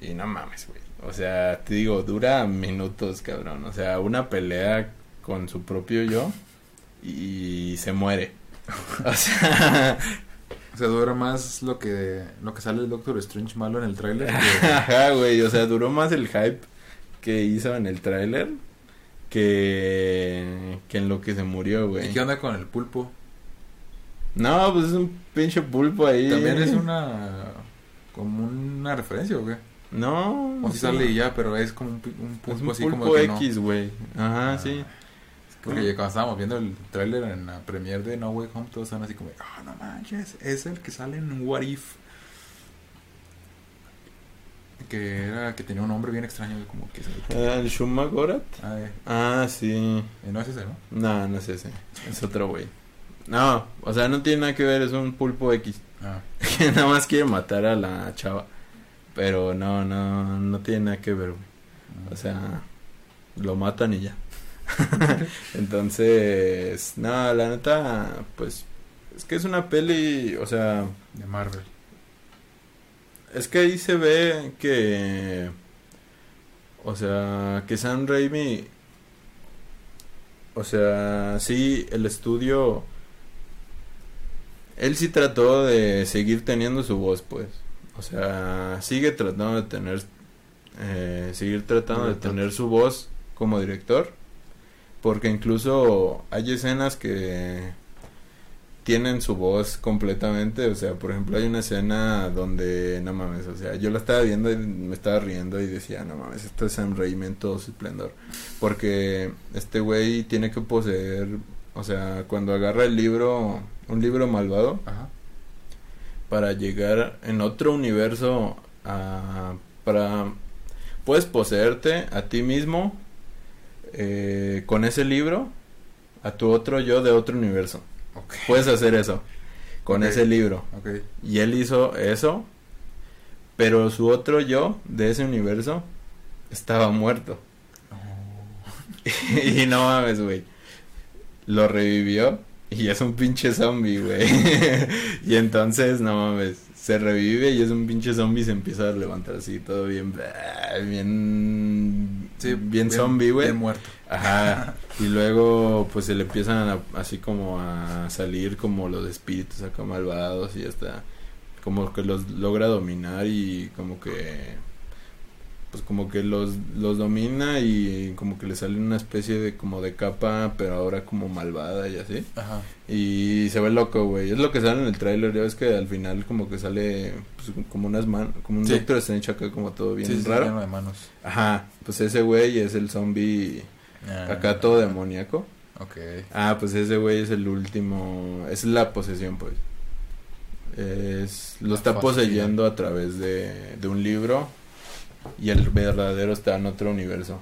y no mames, güey. O sea, te digo, dura minutos, cabrón. O sea, una pelea con su propio yo y se muere. O sea, O sea, dura más lo que lo que sale el Doctor Strange malo en el tráiler. que- ajá, güey. O sea, duró más el hype que hizo en el tráiler que, que en lo que se murió, güey. ¿Y qué onda con el pulpo? No, pues es un pinche pulpo ahí. También es una como una referencia, ¿o qué? No. O si sí. sale y ya, pero es como un, un Es pulpo un así pulpo como que. X, güey. Ajá, Ah, sí. Porque cuando estábamos viendo el tráiler en la premiere de No Way Home, todos estaban así como, ah, no manches, es el que sale en What If. Que era, que tenía un nombre bien extraño, como que Ah, ¿El Shumagorat? Ah, eh, Ah, sí. eh, no es ese, ¿no? No, no es ese. Es otro güey. No, o sea, no tiene nada que ver. Es un pulpo X. Ah, Que nada más quiere matar a la chava. Pero no, no, no tiene nada que ver, güey. O sea, lo matan y ya. Entonces, no, la neta, pues, es que es una peli, o sea, de Marvel. es que ahí se ve que, o sea, que Sam Raimi, o sea, sí, el estudio, él sí trató de seguir teniendo su voz, pues, o sea, sigue tratando de tener eh, seguir tratando de tener su voz como director. Porque incluso hay escenas que tienen su voz completamente. O sea, por ejemplo, hay una escena donde, no mames, o sea, yo la estaba viendo y me estaba riendo y decía, no mames, esto es Sam Raimi en todo su esplendor. Porque este güey tiene que poseer, o sea, cuando agarra el libro, un libro malvado, Ajá. para llegar en otro universo a, para puedes poseerte a ti mismo eh, con ese libro a tu otro yo de otro universo. Puedes hacer eso con ese libro. Y él hizo eso pero su otro yo de ese universo estaba muerto. Y no mames güey. Lo revivió y es un pinche zombie, güey. y entonces, no mames, se revive y es un pinche zombie y se empieza a levantar así, todo bien, bien, Sí, bien, zombie, güey. Bien muerto. Ajá. Y luego, pues se le empiezan a- así como a salir como los espíritus acá malvados y hasta como que los logra dominar y como que pues como que los, los domina y como que le sale una especie de como de capa pero ahora como malvada y así Ajá. y se ve loco güey es lo que sale en el tráiler ya ves que al final como que sale pues, como unas manos como un Sí. Doctor Strange acá como todo bien Sí, sí, raro lleno de manos. ajá pues ese güey es el zombie Ah, acá todo demoníaco Ok. Ah, pues ese güey es el último. Es la posesión, pues. Es, lo está poseyendo a través de, de un libro. Y el verdadero está en otro universo.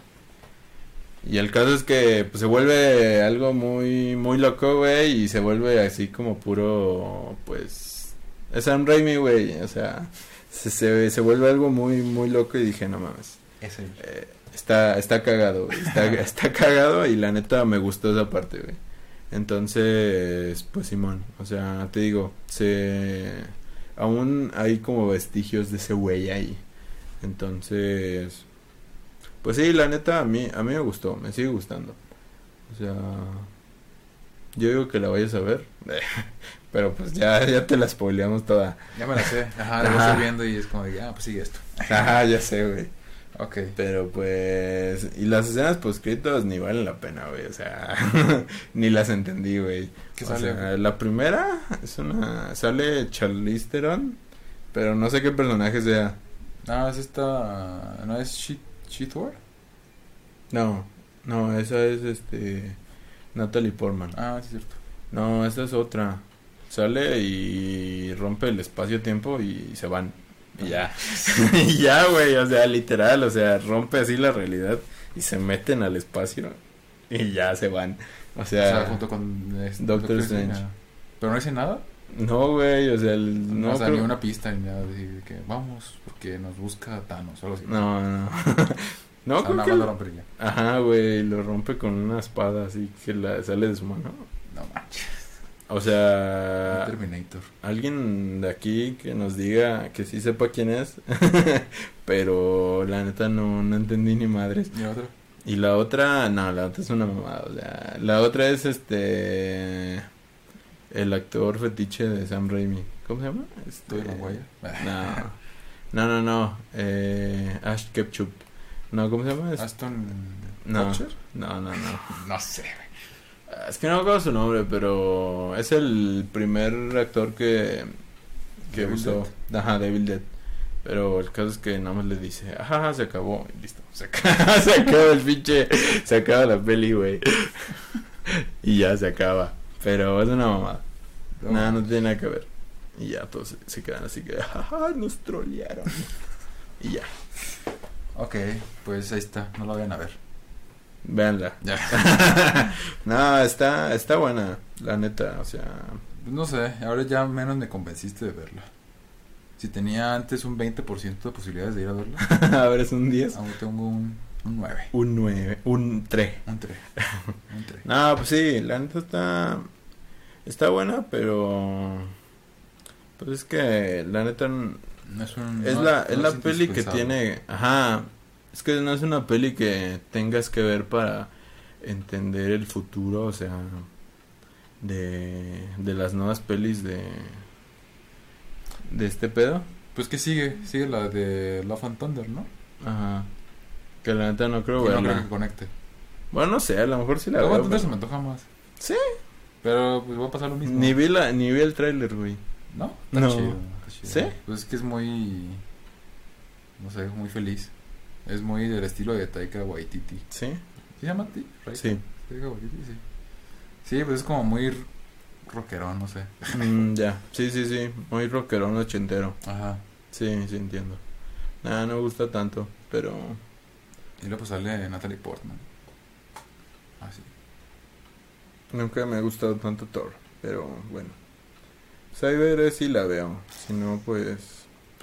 Y el caso es que pues, se vuelve algo muy, muy loco, güey. Y se vuelve así como puro. Pues. Es Sam Raimi, güey. O sea, se, se, se vuelve algo muy, muy loco. Y dije, no mames. Eh, está, está cagado, güey. Está, está cagado y la neta me gustó esa parte, güey. Entonces, pues Simón, o sea, te digo, se aún hay como vestigios de ese güey ahí. Entonces, pues sí, la neta a mí a mí me gustó, me sigue gustando. O sea, yo digo que la vayas a ver. Pero pues ya ya te la spoileamos toda. Ya me la sé. Ajá, la Ajá. viendo y es como de, ah, pues sigue esto. Ajá, ya sé, güey. Ok. Pero pues. Y las escenas poscritos ni valen la pena, güey. O sea, ni las entendí, güey. ¿Qué O sale? sea, la primera es una. Sale Charlize Theron. Pero no sé qué personaje sea. Ah, es esta. ¿No es She, She Thor? No, no, esa es este. Natalie Portman. Ah, sí, es cierto. No, esa es otra. Sale y rompe el espacio-tiempo y se van. Y ya. y ya, güey. O sea, literal. O sea, rompe así la realidad y se meten al espacio y ya se van. O O sea, junto con este, Doctor Strange. ah. Pero no dice nada. No, güey. O sea, el- No, o sea, creo- ni una pista ni nada. De de que vamos, porque nos busca Thanos o algo así. No, no. no, o sea, creo nada que lo- rompería. Ajá, güey. Lo rompe con una espada así que la sale de su mano. No manches. O sea, Terminator. alguien de aquí que nos diga que sí sepa quién es, pero la neta no, no entendí ni madres. ¿Y otro? Y la otra, no, la otra es una mamada, o sea, la otra es este, el actor fetiche de Sam Raimi, ¿cómo se llama? Tobey Maguire. no, no, no, no, eh, Ash Ketchum, no, ¿cómo se llama? Aston no, no, no, no. No sé. Es que no me acuerdo su nombre, pero es el primer actor que, que Devil usó. Ajá, Devil Dead. Pero el caso es que nada más le dice, ajá, se acabó, y listo. Se acaba, se acaba el pinche, se acaba la peli, güey. y ya se acaba. Pero es una mamada. Nada, no tiene nada que ver. Y ya todos se, quedan así que, ajá, nos trolearon. y ya, Ok, pues ahí está. No la vayan a ver. véanla. Ya. no, está, está buena, la neta, o sea, No sé, ahora ya menos me convenciste de verla. Si tenía antes un 20% de posibilidades de ir a verla, a ver, es un 10. ahora tengo un, un 9. Un 9, un 3. Un 3. Un 3. No, pues sí, la neta está. Está buena, pero. Pues es que la neta. No es un, Es no- la, no es la peli que tiene. Ajá. Es que no es una peli que tengas que ver para entender el futuro, o sea. De, de las nuevas pelis de. De este pedo. Pues que sigue, sigue la de Love and Thunder, ¿no? Ajá. Que la neta no creo Y no verla. creo que conecte. Bueno, no sé, a lo mejor sí la Luego veo. entonces se pero- me antoja más. Sí. Pero pues va a pasar lo mismo. Ni vi, la, ni vi el tráiler, güey. ¿No? Está No. chido. está chido. ¿Sí? Pues es que es muy. No sé, muy feliz. Es muy del estilo de Taika Waititi. Sí. ¿Sí se llama ti? Sí. Taika Waititi, sí. Sí, pues es como muy rockerón, no sé. Mm, ya. Sí, sí, sí. Muy rockerón ochentero. Ajá. Sí, sí entiendo. Nada, no me gusta tanto, pero... Y luego pues sale Natalie Portman. Ah, sí. Nunca me ha gustado tanto Thor, pero bueno. Veré si la veo. Si no, pues...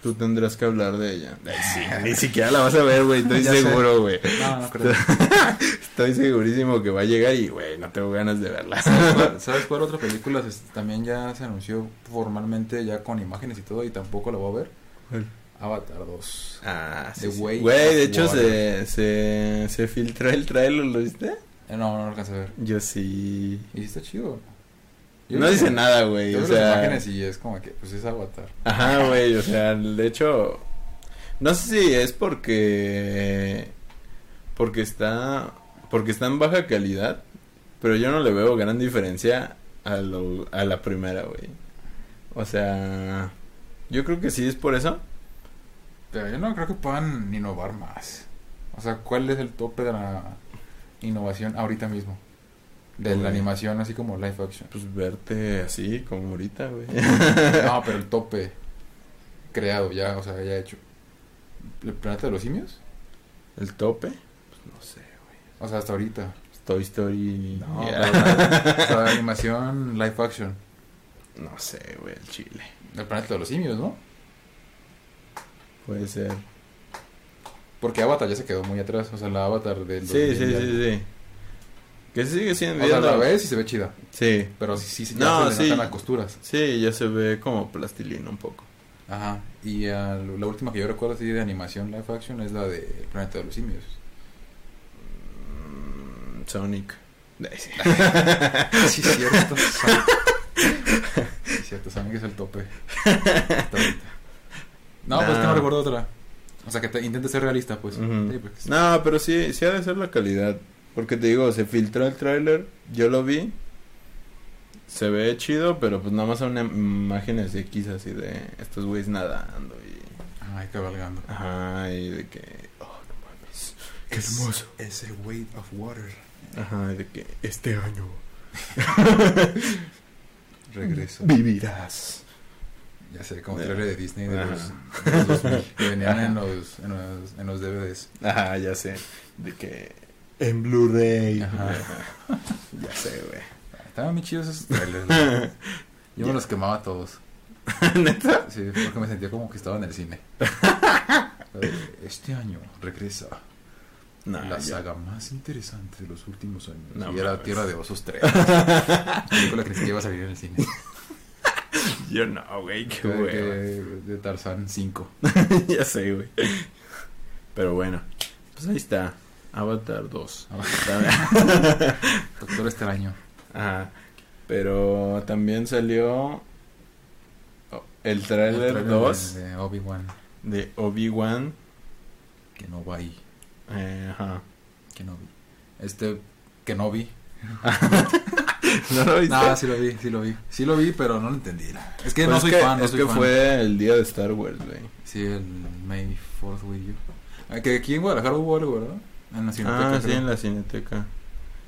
Tú tendrás que hablar de ella. Ay, sí, ni siquiera la vas a ver, güey. Estoy Ya seguro, güey. No, no creo. Estoy segurísimo que va a llegar y, güey, no tengo ganas de verla. ¿Sabes cuál, ¿Sabes cuál otra película también ya se anunció formalmente ya con imágenes y todo y tampoco la voy a ver? Avatar 2. Ah, sí, sí. Güey, de hecho se, se, se filtró el trailer, ¿lo viste? Eh, no, no lo alcancé a ver. Yo sí. Y está chido. Yo No dice nada, güey. O vi las sea, imágenes y es como que, pues es Avatar. ajá, güey. O sea, de hecho, no sé si es porque, porque está, porque está en baja calidad, pero yo no le veo gran diferencia a, lo, a la primera, güey. O sea, yo creo que sí es por eso. Pero yo no creo que puedan innovar más. O sea, ¿cuál es el tope de la innovación ahorita mismo? De la animación así como live action. Pues verte así como ahorita, güey. No, pero el tope creado ya, o sea, ya hecho. ¿El planeta de los simios? ¿El tope? Pues no sé, güey. O sea, hasta ahorita. Toy Story. No, Yeah. pero, o sea, animación live action. No sé, güey, el chile. El planeta de los simios, ¿no? Puede ser. Porque Avatar ya se quedó muy atrás. O sea, la Avatar del Sí, sí, 2000 ya- sí, sí. Que sigue siendo. O sea, viendo- la ves y se ve chida. Sí. Pero sí, sí, sí, No, ya se sí. las costuras. Sí, ya se ve como plastilina un poco. Ajá. Y lo- la última que yo recuerdo así de animación live action es la de El planeta de los simios. Mm, Sonic. Sí. Es cierto. Sí, es cierto, que es el tope. Ahorita. No, pues es que No. recuerdo otra. O sea, que te, intente ser realista, pues. Ujú. Sí, porque- No, pero sí, sí ha de ser la calidad. Porque te digo, se filtró el tráiler, yo lo vi. Se ve chido, pero pues nada más son im- imágenes de X así de estos güeyes nadando y... Ay, cabalgando. Ajá, y de que... Oh, no mames. Qué Es- hermoso. Ese wave of water. Ajá, de que este año Regreso. vivirás. Ya sé, como trailer de Disney de los, de los 2000, que venían en los, en, los, en los DVDs. Ajá, ya sé. De que en Blu-ray. Ajá. ya sé, güey. Estaban muy chidos esos trailers. güey. Yo me los quemaba todos. ¿Neta? Sí, porque me sentía como que estaba en el cine. Este año regresa la ya. saga más interesante de los últimos años. No y era. Tierra de Osos 3. La película que ni siquiera iba a salir en el cine. Yo no, güey, qué güey. de Tarzán 5. ya sé, güey. Pero bueno, pues ahí está. Avatar 2. Doctor Extraño. Ajá. Pero también salió oh, el tráiler 2 De, de Obi-Wan. de Obi-Wan. Que no va ahí. Eh, ajá. Que no vi. Este. Que no vi. ¿No lo viste? No, sí lo vi, sí lo vi. Sí lo vi, pero no lo entendí. Es que Pues no soy que- fan, no es soy que fan. fue el día de Star Wars, güey. Sí, el May 4th with you. Ah, Que aquí en Guadalajara hubo algo, ¿verdad? En la Cineteca, Ah, sí, creo. en la cineteca.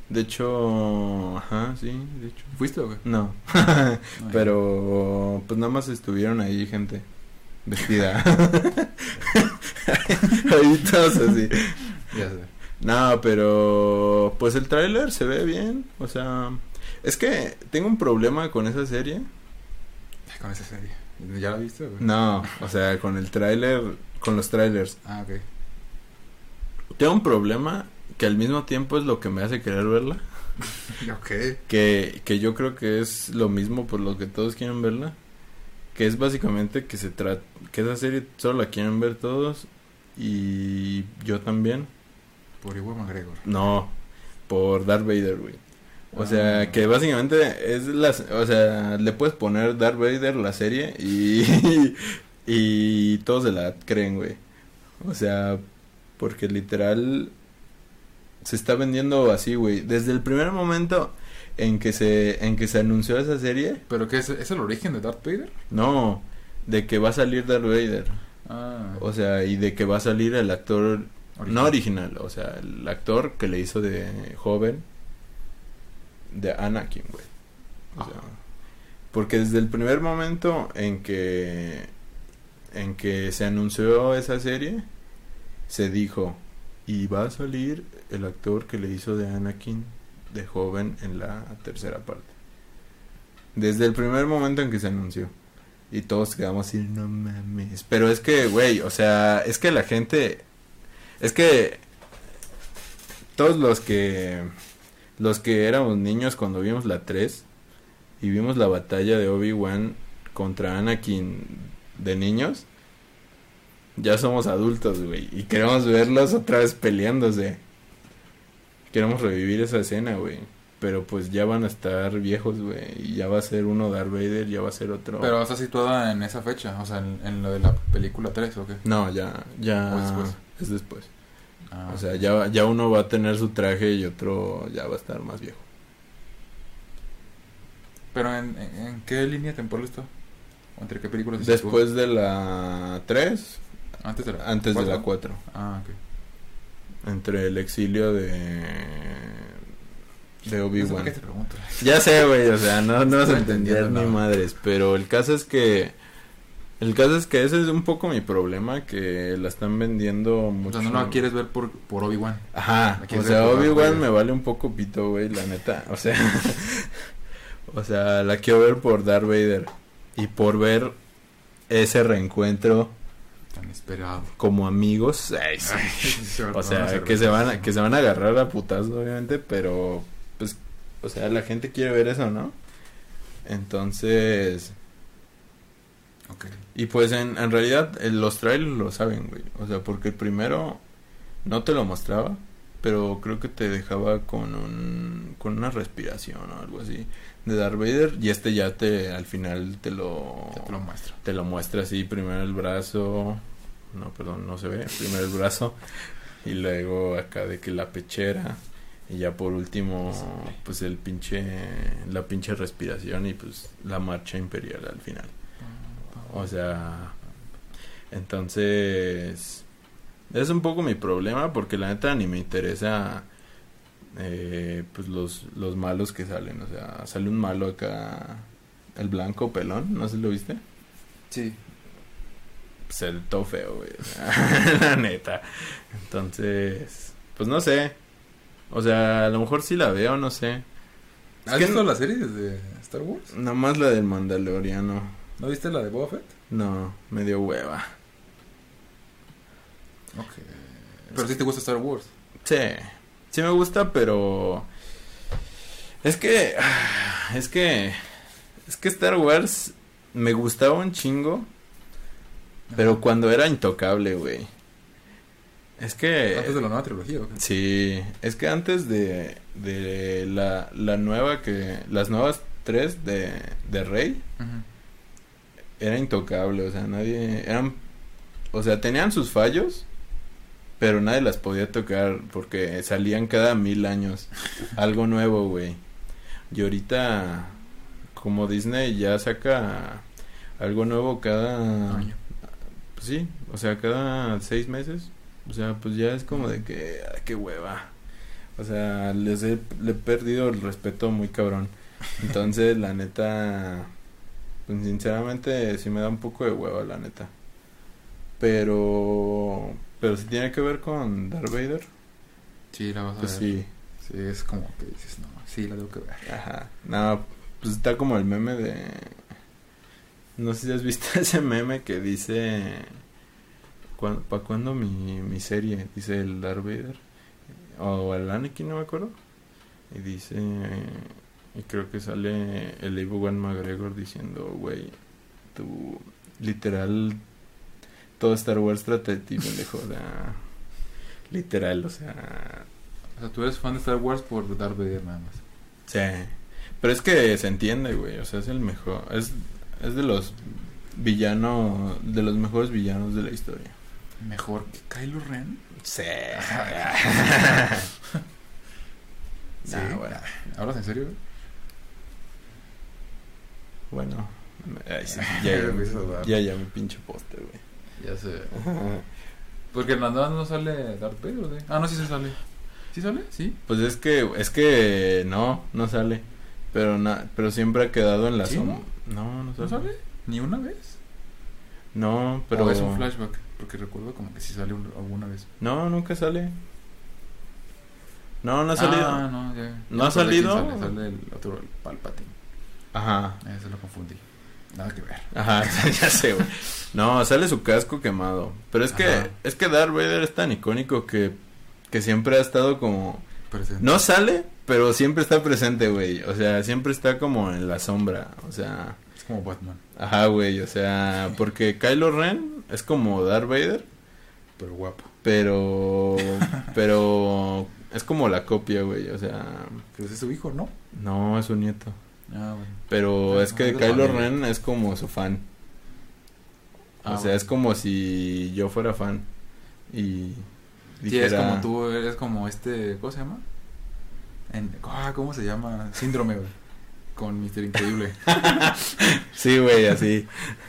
De hecho, ajá, sí, de hecho. ¿Fuiste o qué? No, pero pues nada más estuvieron ahí gente vestida. ahí todos así. Ya sé. No, pero pues el tráiler se ve bien, o sea, es que tengo un problema con esa serie. Con esa serie. ¿Ya la viste qué? No, o sea, con el tráiler, con los trailers. Ah, ok. Tengo un problema que al mismo tiempo es lo que me hace querer verla. Ok. que, que yo creo que es lo mismo por lo que todos quieren verla. Que es básicamente que se trata, que esa serie solo la quieren ver todos y yo también. Por Iwan McGregor. No, por Darth Vader, güey. O sea, que básicamente es las, o sea, le puedes poner Darth Vader la serie y y todos se la creen, güey. O sea, Porque literal se está vendiendo así, güey. Desde el primer momento en que se en que se anunció esa serie, ¿Pero qué es? ¿Es el origen de Darth Vader? no, de que va a salir Darth Vader. Ah, O sea, y de que va a salir el actor no original, o sea, el actor que le hizo de joven de Anakin, güey. O sea, Ajá. porque desde el primer momento en que en que se anunció esa serie se dijo y va a salir el actor que le hizo de Anakin de joven en la tercera parte. Desde el primer momento en que se anunció. Y todos quedamos así, no mames. Pero es que, güey, o sea, es que la gente. Es que. Todos los que. Los que éramos niños cuando vimos la 3 y vimos la batalla de Obi-Wan contra Anakin de niños, ya somos adultos, güey. Y queremos verlos otra vez peleándose. Queremos revivir esa escena, güey. Pero pues ya van a estar viejos, güey. Y ya va a ser uno Darth Vader, ya va a ser otro. Pero está situada en esa fecha, o sea, en, en lo de la película 3, ¿o qué? No, ya, ya ¿O después? es después. Ah, O sea, ya, ya uno va a tener su traje y otro ya va a estar más viejo. ¿Pero en, en, en qué línea temporal está? ¿O ¿Entre qué películas se? Después de la 3, Antes de la antes de la cuatro? 4. Ah, ok. Entre el exilio de de No sé Obi-Wan. te pregunto. Ya sé, güey, o sea, no, no entender entendiendo ni madres, pero el caso es que el caso es que ese es un poco mi problema que la están vendiendo O mucho. sea, no la quieres ver por, por Obi-Wan. Ajá, o sea, Obi-Wan me vale un poco pito, güey, la neta. O sea, o sea, la quiero ver por Darth Vader y por ver ese reencuentro Tan esperado. como amigos. Ay, sí. O sea, que se van a, que se van a agarrar a putazos, obviamente, pero pues, o sea, la gente quiere ver eso, ¿no? Entonces, Ok. Y pues en, en realidad eh, los trailers lo saben, güey. O sea, porque el primero no te lo mostraba, pero creo que te dejaba con un con una respiración o algo así de Darth Vader y este ya te al final te lo te lo muestro. te lo muestra así, primero el brazo, no, perdón, no se ve, primero el brazo y luego acá de que la pechera y ya por último pues el pinche la pinche respiración y pues la marcha imperial al final. O sea, entonces es un poco mi problema porque la neta ni me interesa eh, pues los, los malos que salen. O sea, sale un malo acá, el blanco pelón, no sé si lo viste. Sí. Se ve todo feo, güey. la neta. Entonces, pues no sé. O sea, a lo mejor sí la veo, no sé. Es ¿Has visto no- las series de Star Wars? Nomás la del Mandaloriano. ¿No viste la de Boba Fett? No, me dio hueva. Ok. Pero sí te gusta Star Wars. Sí, sí me gusta, pero es que es que es que Star Wars me gustaba un chingo, pero cuando era intocable, güey. Es que Antes de la nueva trilogía, ¿o qué? sí, es que antes de de la la nueva que las nuevas tres de de Rey Ujú. Era intocable, o sea, nadie eran o sea, tenían sus fallos, pero nadie las podía tocar porque salían cada mil años algo nuevo, güey. Y ahorita como Disney ya saca algo nuevo cada Año. pues sí, o sea, cada seis meses, o sea, pues ya es como de que ah, qué hueva. O sea, les he, le he perdido el respeto muy cabrón. Entonces, la neta, pues sinceramente sí me da un poco de hueva, la neta. Pero, pero si tiene que ver con Darth Vader, Sí, la vas a pues ver. sí. Sí, es como que dices, no, sí, la tengo que ver. Ajá. No, pues está como el meme de... No sé si has visto ese meme que dice... ¿Para cuándo mi, mi serie? Dice el Darth Vader. O el Anakin, no me acuerdo. Y dice... Y creo que sale el Ewan McGregor diciendo, güey, tú literal... Todo Star Wars trata de ti, pendejo. o sea, literal, o sea... O sea, tú eres fan de Star Wars por Darth Vader nada más. Sí. Pero es que se entiende, güey. O sea, es el mejor. Es, es de los villanos. De los mejores villanos de la historia. Mejor que Kylo Ren. Sí. Sí. Nah, bueno. ¿Hablas en serio? güey? Bueno. Ay, sí, ya, ya, ya, ya, mi pinche póster, güey. Ya sé. Porque en las nuevas no sale Darth Vader, ¿o sí? Ah, no, sí se sale. ¿Sí sale? Sí. Pues es que, es que no, no sale. Pero na, pero siempre ha quedado en la ¿Sí, sombra. No, no ¿No sale. sale? ¿Ni una vez? No, pero Pero es un flashback. Porque recuerdo como que sí sale un- alguna vez. No, nunca sale. No, no ha salido. Ah, no, ya. ¿No Ya ha salido? Sale, sale el otro, el Palpatine. Ajá. Se lo confundí. Nada que ver. Ajá, ya sé, güey. No, sale su casco quemado. Pero es que Ajá. es que Darth Vader es tan icónico que que siempre ha estado como Presente. no sale, pero siempre está presente, güey. O sea, siempre está como en la sombra, o sea, Es como Batman. ajá, güey, o sea, porque Kylo Ren es como Darth Vader, Pero guapo. pero pero es como la copia, güey, o sea, Pero ese es su hijo, ¿no? no es su nieto. Ah, bueno. Pero es que Kylo. Ren es como su fan. O Ah, sea, bueno. es como si yo fuera fan y Sí, es dijera- como tú, eres como este, ¿cómo se llama? En, ah, ¿Cómo se llama? Síndrome, güey. Con Mister Increíble. Sí, güey, así.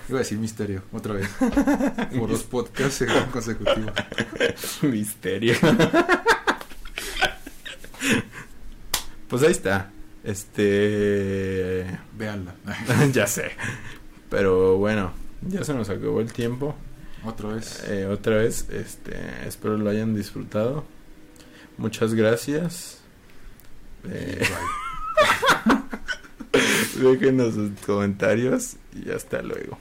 Iba a decir misterio, otra vez. Por los podcasts consecutivos. Misterio. pues ahí está. Este. Véanla. ya sé. Pero bueno, ya se nos acabó el tiempo. Otra vez. Eh, otra vez, este, espero lo hayan disfrutado. Muchas gracias. Eh, Bye. déjenos sus comentarios y hasta luego.